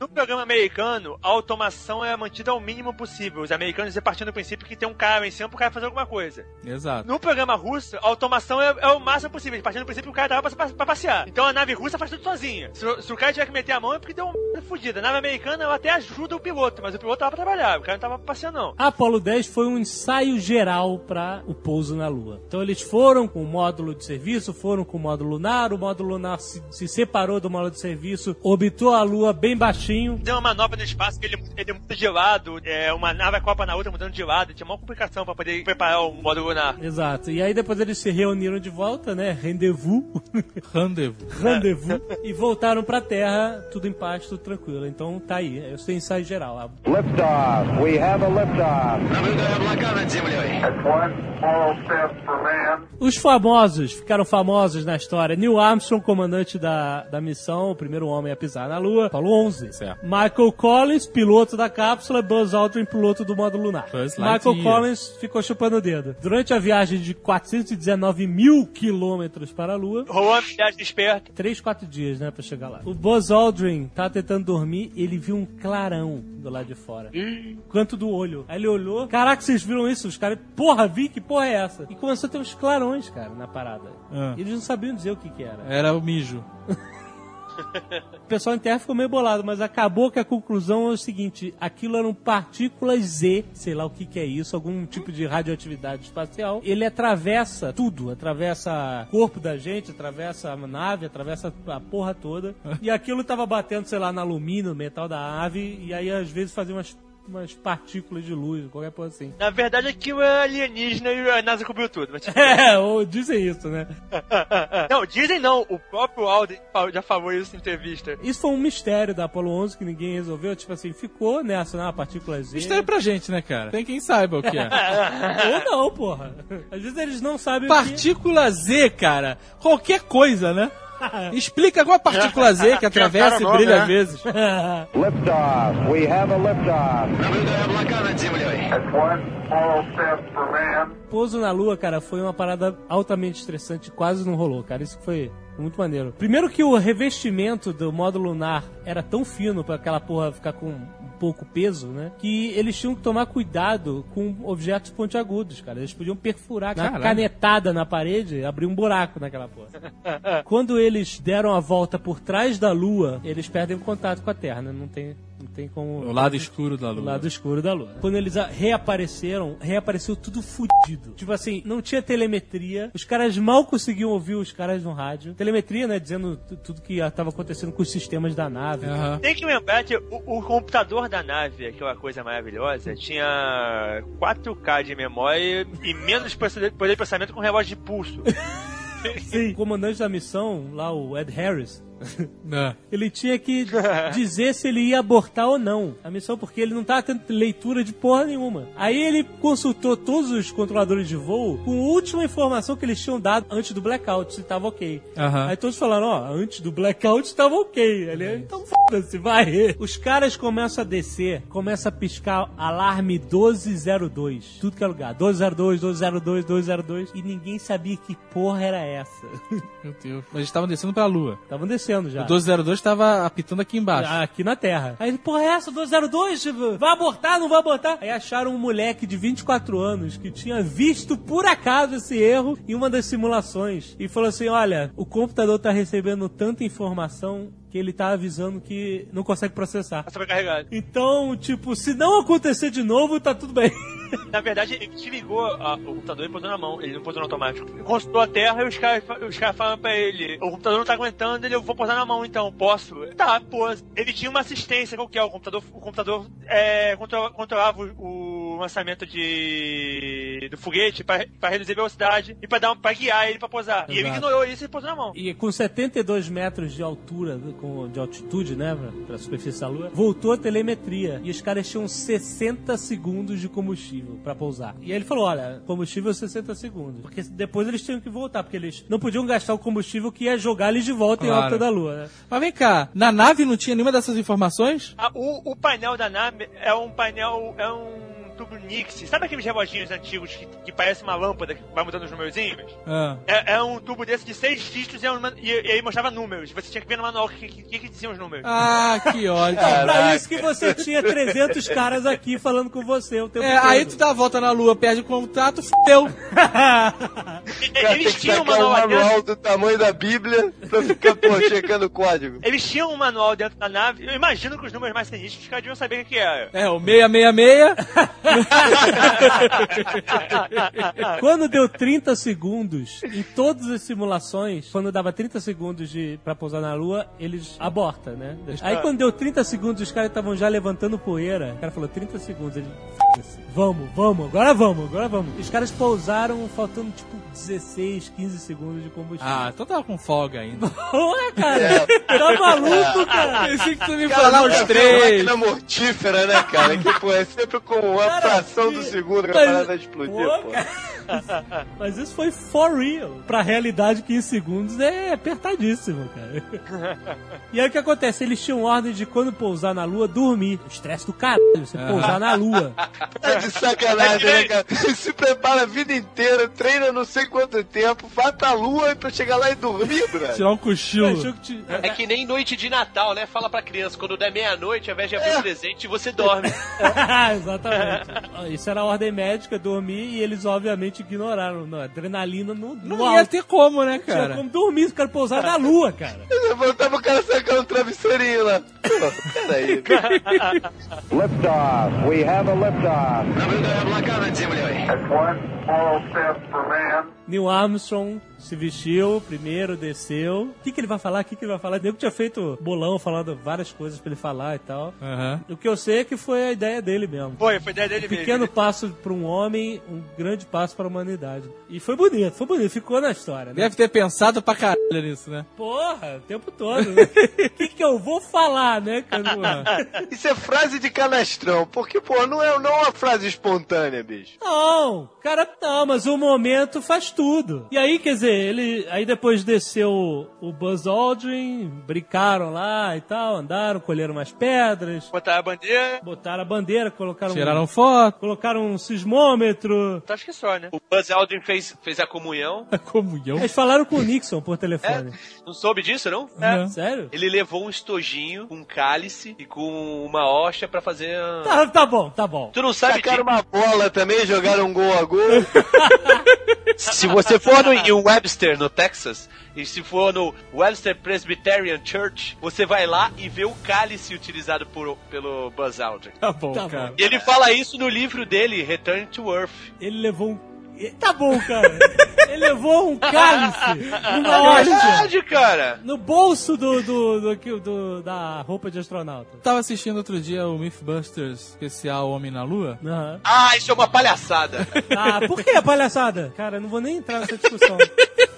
No programa americano, a automação é mantida ao mínimo possível. Os americanos partindo do princípio que tem um cara em cima pro cara fazer alguma coisa. Exato. No programa russo, a automação é, é o máximo possível. Partindo do princípio que o cara tava pra, pra passear. Então a nave russa faz tudo sozinha. Se, o- se o cara tiver que meter a mão é porque deu uma fudida. A nave americana ela até ajuda o piloto, mas o piloto tava pra trabalhar. O cara não tava pra passear, não. A Apollo 10 foi um ensaio geral para o pouso na Lua. Então eles foram com o módulo de serviço, foram com o módulo lunar, o módulo lunar se, se separou do módulo de serviço, orbitou a Lua bem baixinho. Deu uma manobra no espaço que ele, ele muda de lado, é, uma nave copa na outra mudando de lado. Tinha uma complicação pra poder preparar o módulo Exato. E aí depois eles se reuniram de volta, né? Rendezvous. Rendezvous. Rendezvous. e voltaram pra Terra, tudo em paz, tudo tranquilo. Então tá aí. Eu sei ensaio geral. A- Liftoff. We have a liftoff. That's one small step for man. Os famosos, ficaram famosos na história. Neil Armstrong, comandante da, da missão, o primeiro homem a pisar na Lua, Apollo 11. Certo. Michael Collins, piloto da cápsula, Buzz Aldrin, piloto do módulo lunar. Buzz Michael. Collins ficou chupando o dedo. Durante a viagem de 419 mil quilômetros para a Lua, uma viagem esperta. Três, quatro dias, né, pra chegar lá. O Buzz Aldrin tava tentando dormir, ele viu um clarão do lado de fora. Canto do olho. Aí ele olhou, caraca, vocês viram isso? Os caras, porra, vi, que porra é essa? E começou a ter uns clarões, cara, na parada. Ah. E Eles não sabiam dizer o que que era. Era o mijo. O pessoal em terra ficou meio bolado, mas acabou que a conclusão é o seguinte: aquilo eram partículas Z, sei lá o que, que é isso, algum tipo de radioatividade espacial. Ele atravessa tudo, atravessa o corpo da gente, atravessa a nave, atravessa a porra toda. e aquilo tava batendo, sei lá, no alumínio, no metal da nave, e aí às vezes fazia umas, umas partículas de luz, qualquer coisa assim. Na verdade, aquilo é alienígena e a NASA cobriu tudo. Mas, É, ou dizem isso, né? não, dizem não. O próprio Aldrin já falou isso em entrevista. Isso foi um mistério da Apollo 11 que ninguém resolveu. Tipo assim, ficou nessa, né? Partículas Z. Mistério pra gente, né, cara? Tem quem saiba o que é. Ou não, porra. Às vezes eles não sabem o que... Partícula Z, cara. Qualquer coisa, né? Explica qual a partícula Z que atravessa e brilha né? às vezes. Liftoff. We have a liftoff. That's one small step for man. Pouso na Lua, cara, foi uma parada altamente estressante, quase não rolou, cara. Isso foi muito maneiro. Primeiro que o revestimento do módulo lunar era tão fino pra aquela porra ficar com um pouco peso, né? Que eles tinham que tomar cuidado com objetos pontiagudos, cara. Eles podiam perfurar Caralho. canetada na parede e abrir um buraco naquela porra. Quando eles deram a volta por trás da Lua, eles perdem o contato com a Terra, né? Não tem, tem como... O lado escuro da O lua. lado escuro da lua. Quando eles reapareceram, reapareceu tudo fudido. Tipo assim, não tinha telemetria, os caras mal conseguiam ouvir os caras no rádio. Telemetria, né, dizendo tu- tudo que estava acontecendo com os sistemas da nave. Aham. Tem que lembrar que o, o computador da nave, aquela coisa maravilhosa, tinha 4K de memória e menos poder poder de processamento com relógio de pulso. Sim. O comandante da missão, lá o Ed Harris, Não. ele tinha que dizer se ele ia abortar ou não a missão, porque ele não tava tendo leitura de porra nenhuma. Aí ele consultou todos os controladores de voo com a última informação que eles tinham dado antes do blackout, se tava ok. Aham. Aí todos falaram, ó, antes do blackout tava ok. Ele, então foda-se, vai. Os caras começam a descer, começa a piscar alarme 1202. Tudo que é lugar. 1202, 1202, 1202. E ninguém sabia que porra era essa. Meu Deus. Mas eles estavam descendo pra lua. Estavam descendo já. O 1202 tava apitando aqui embaixo. Aqui na Terra. Aí ele, porra, é essa? 202? Tipo, Vai abortar, não vai abortar? Aí acharam um moleque de 24 anos que tinha visto por acaso esse erro em uma das simulações. E falou assim: olha, o computador tá recebendo tanta informação que ele tá avisando que não consegue processar. Tá sobrecarregado. Então, tipo, se não acontecer de novo, tá tudo bem. Na verdade, ele desligou a- o computador e pôs na mão. Ele não pôs no automático. Ele consultou a terra e os caras os caras falaram pra ele: o computador não tá aguentando, ele, eu vou posar na mão então, posso? Tá, pôs. Ele tinha uma assistência qualquer, o computador, o computador é, contro- controlava o, o lançamento de do foguete pra, pra reduzir a velocidade e pra, dar, pra guiar ele pra posar. E ele Exato. ignorou isso e pôs na mão. E com 72 metros de altura, com, de altitude, né, pra, pra superfície da Lua, voltou a telemetria. E os caras tinham 60 segundos de combustível pra pousar. E aí ele falou, olha, combustível 60 segundos. Porque depois eles tinham que voltar, porque eles não podiam gastar o combustível que ia jogar eles de volta em Claro. órbita da Lua, né? Mas vem cá, na nave não tinha nenhuma dessas informações? Ah, o, o painel da nave é um painel. É um tubo Nix. Sabe aqueles reloginhos antigos que, que parece uma lâmpada que vai mudando os numerozinhos? Ah. É, é um tubo desse de seis dígitos e, é uma- e- e aí mostrava números. Você tinha que ver no manual o que, que, que, que diziam os números. Ah, que ódio. É pra isso que você tinha 300 caras aqui falando com você o tempo É, todo. aí tu dá a volta na lua, perde o contato, fudeu. Eles tinham um sacar um manual manual dentro. do tamanho da Bíblia pra ficar, pô, checando o código. Eles tinham um manual dentro da nave. Eu imagino que os números mais sinistros os caras deviam saber o que era. É, o 666. Quando deu 30 segundos, em todas as simulações, quando dava 30 segundos de, pra pousar na lua, eles abortam, né? Aí quando deu 30 segundos, os caras estavam já levantando poeira. O cara falou 30 segundos, ele. "Foda-se, Vamos, vamos, agora vamos, agora vamos. Os caras pousaram faltando tipo 16, 15 segundos de combustível. Ah, então tava com folga ainda. Ué, cara, tá maluco, cara? Pensei que tu me nunca os três. máquina mortífera, né, cara? Que, pô, é sempre com uma Cara, fração que- do segundo que a parada explodir, Pô, pô. Mas isso foi for real. Pra realidade, 15 segundos é apertadíssimo, cara. E aí o que acontece? Eles tinham ordem de quando pousar na lua, dormir. O estresse do caralho, você pousar na lua. Tá de sacanagem, né, cara? Se prepara a vida inteira, treina não sei quanto tempo, vai pra lua pra chegar lá e dormir, brother. Tirar um cochilo. É que nem noite de Natal, né? Fala pra criança, quando der meia-noite, ao invés de abrir o presente, você dorme. Exatamente. Isso era a ordem médica, dormir, e eles obviamente ignoraram. Não, adrenalina no, no Não ia alto. ter como, né, Tinha cara? como dormir, os caras pousar na lua, cara. Levantava o cara sacando um travesseirinho lá. Peraí. Liftoff. We have a liftoff. God. Облака над землей. That's one moral step for man. Neil Armstrong se vestiu, primeiro desceu. O que, que ele vai falar? O que, que ele vai falar? O nego tinha feito bolão, falando várias coisas pra ele falar e tal. Aham. O que eu sei é que foi a ideia dele mesmo. Foi, foi ideia dele Um pequeno mesmo. passo para um homem, um grande passo para a humanidade. E foi bonito, foi bonito, ficou na história, né? Deve ter pensado pra caralho nisso, né? Porra, o tempo todo. né? O que, que eu vou falar, né, cara? Isso é frase de canastrão, porque, pô, não é, não é uma frase espontânea, bicho. Não, cara, não, mas o momento faz tudo. E aí, quer dizer, ele. Aí depois desceu o, Buzz Aldrin, brincaram lá e tal, andaram, colheram umas pedras, Botar a bandeira. botaram a bandeira, colocaram. Tiraram um, foto. colocaram um sismômetro. Então acho que só, né? O Buzz Aldrin fez, fez a comunhão. A comunhão. Eles falaram com o Nixon por telefone. Não soube disso, não? Não. Sério? Ele levou um estojinho, um cálice e com uma hoxa pra fazer. a- Tá, tá bom, tá bom. Tu não sabe Sacaram disso? uma bola também, jogaram um gol a gol. Se você for no, em Webster, no Texas, e se for no Webster Presbyterian Church, você vai lá e vê o cálice utilizado por, pelo Buzz Aldrin. Tá bom, Tá cara. E ele fala isso no livro dele, Return to Earth. Ele levou um. Tá bom, cara. Ele levou um cálice, uma É hóstia, verdade, cara. no bolso do, do, do, do- do- da roupa de astronauta. Tava assistindo outro dia o Mythbusters especial Homem na Lua. Aham. Ah, isso é uma palhaçada. Ah, por que a palhaçada? Cara, eu não vou nem entrar nessa discussão.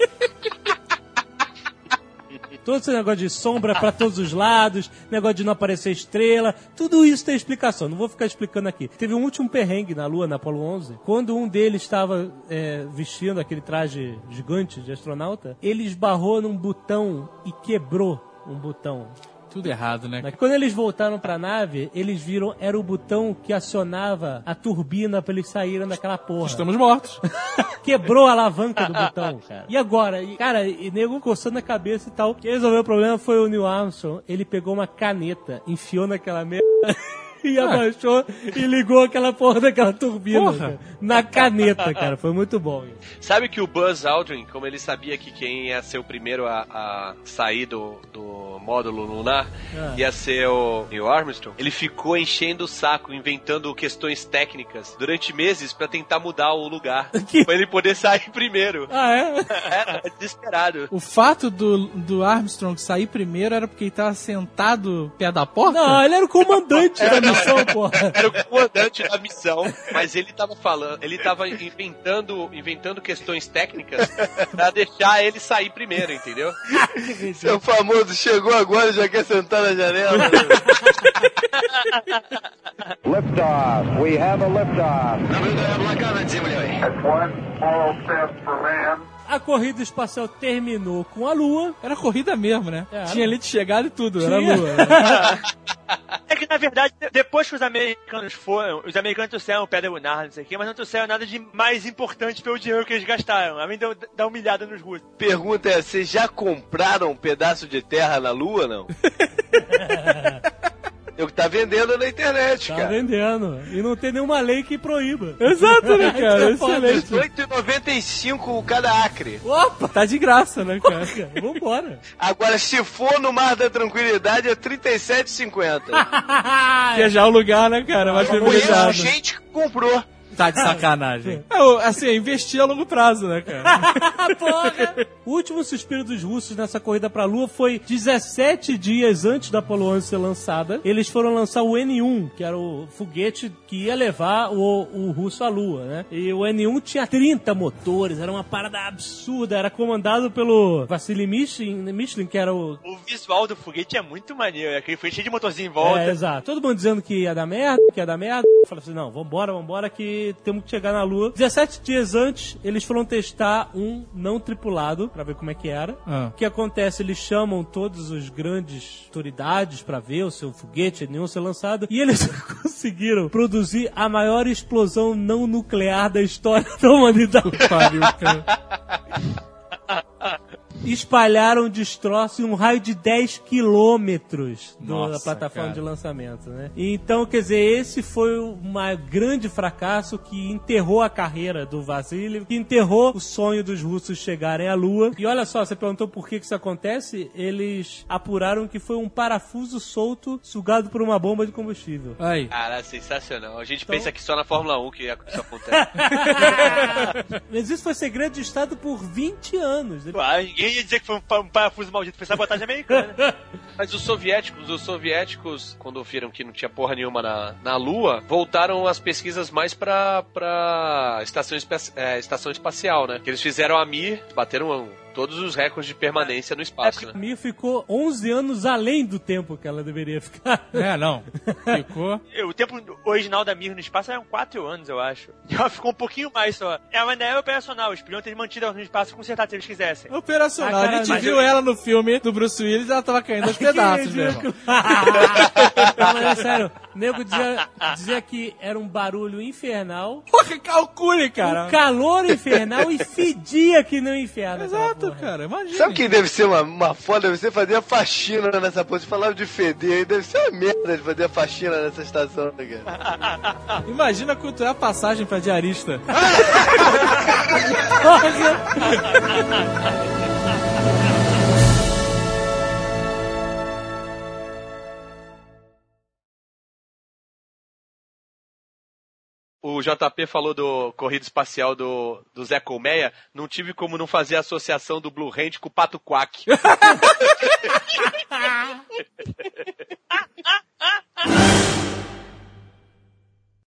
Todo esse negócio de sombra pra todos os lados, negócio de não aparecer estrela, tudo isso tem explicação. Não vou ficar explicando aqui. Teve um último perrengue na Lua, na Apollo 11, quando um deles estava é, vestindo aquele traje gigante de astronauta, ele esbarrou num botão e quebrou um botão. Tudo errado, né? Mas quando eles voltaram pra nave, eles viram era o botão que acionava a turbina pra eles saírem daquela porra. Estamos mortos. Quebrou a alavanca do botão, cara. E agora? E, cara, e nego coçando a cabeça e tal. Quem resolveu o problema foi o Neil Armstrong. Ele pegou uma caneta, enfiou naquela merda. E abaixou e ligou aquela porra daquela turbina Porra. cara, na caneta, cara. Foi muito bom. isso. Sabe que o Buzz Aldrin, como ele sabia que quem ia ser o primeiro a, a sair do, do módulo lunar Ah. ia ser o Neil Armstrong, ele ficou enchendo o saco, inventando questões técnicas durante meses pra tentar mudar o lugar. Que- pra ele poder sair primeiro. Ah, é? É, tava desesperado. O fato do, do Armstrong sair primeiro era porque ele tava sentado perto da porta? Não, ele era o comandante da missão, porra. Era o comandante da missão, mas ele tava falando, ele tava inventando, inventando questões técnicas pra deixar ele sair primeiro, entendeu? Seu famoso chegou agora e já quer sentar na janela. Liftoff. We have a liftoff. A corrida espacial terminou com a Lua. Era corrida mesmo, né? É, Tinha ali de chegada e tudo, era Tinha. lua. É que, na verdade, de- depois que os americanos foram, os americanos trouxeram pedra lunar, não sei o quê, mas não trouxeram nada de mais importante pelo dinheiro que eles gastaram, além de eu dar humilhada nos russos. Pergunta é, vocês já compraram um pedaço de terra na Lua, não? Eu que tá vendendo na internet, Tá cara. vendendo. E não tem nenhuma lei que proíba. Exato, né, cara? É foda. Excelente. 18,95 cada acre. Opa! Tá de graça, né, cara? Vambora. Agora, se for no Mar da Tranquilidade, é 37,50. Que é já o lugar, né, cara? Conheço privilegiado. gente que comprou. Tá de sacanagem. É, assim, é investir a longo prazo, né, cara? Porra! O último suspiro dos russos nessa corrida pra Lua foi 17 dias antes da Apollo 11 ser lançada. Eles foram lançar o N1, que era o foguete que ia levar o, o russo à Lua, né? E o N1 tinha 30 motores, era uma parada absurda. Era comandado pelo Vassili Michelin, Michelin que era o O visual do foguete é muito maneiro, é aquele foguete cheio de motorzinho em volta. É, exato. Todo mundo dizendo que ia dar merda, que ia dar merda. Eu falei assim, não, vambora, vambora, que temos que chegar na Lua. 17 dias antes, eles foram testar um não tripulado, pra ver como é que era. Ah. O que acontece? Eles chamam todos os grandes autoridades pra ver o seu foguete, nenhum ser lançado, e eles conseguiram produzir a maior explosão não nuclear da história da humanidade. Pariu, cara. espalharam destroço em um raio de 10 quilômetros do- da plataforma cara. de lançamento, né? Então, quer dizer, esse foi um grande fracasso que enterrou a carreira do Vasily, que enterrou o sonho dos russos chegarem à Lua. E olha só, você perguntou por que isso acontece? Eles apuraram que foi um parafuso solto sugado por uma bomba de combustível. Aí. Cara, sensacional. A gente Então- pensa que só na Fórmula 1 que isso acontece. Mas isso foi segredo de Estado por 20 anos. Aí ninguém ia dizer que foi um, um parafuso maldito, foi sabotagem americana. Mas os soviéticos, os soviéticos, quando viram que não tinha porra nenhuma na, na Lua, voltaram as pesquisas mais pra, pra estação, é, estação espacial, né? Que eles fizeram a Mir, bateram todos os recordes de permanência no espaço, A né? Mir ficou 11 anos além do tempo que ela deveria ficar. É, não. Ficou. o tempo original da Mir no espaço eram 4 anos, eu acho. E ela ficou um pouquinho mais só. É, mas não é operacional, eles podiam ter mantido ela no espaço e consertado se eles quisessem. Operacional. Ah, a gente viu ela no filme do Bruce Willis e ela tava caindo aos pedaços, meu irmão. Não, mas é sério, o nego dizia, dizia que era um barulho infernal, Porra, calcule, cara. um calor infernal e fedia que nem o inferno. Exato, porra. cara. Imagina. Sabe quem deve ser uma, uma foda? Deve ser fazer a faxina nessa porra. Você falava de feder aí, deve ser uma merda de fazer a faxina nessa estação, né, cara? Imagina culturar a passagem pra diarista. o JP falou do corrida espacial do, do Zé Colmeia, não tive como não fazer a associação do Blue Hand com o Pato Quack.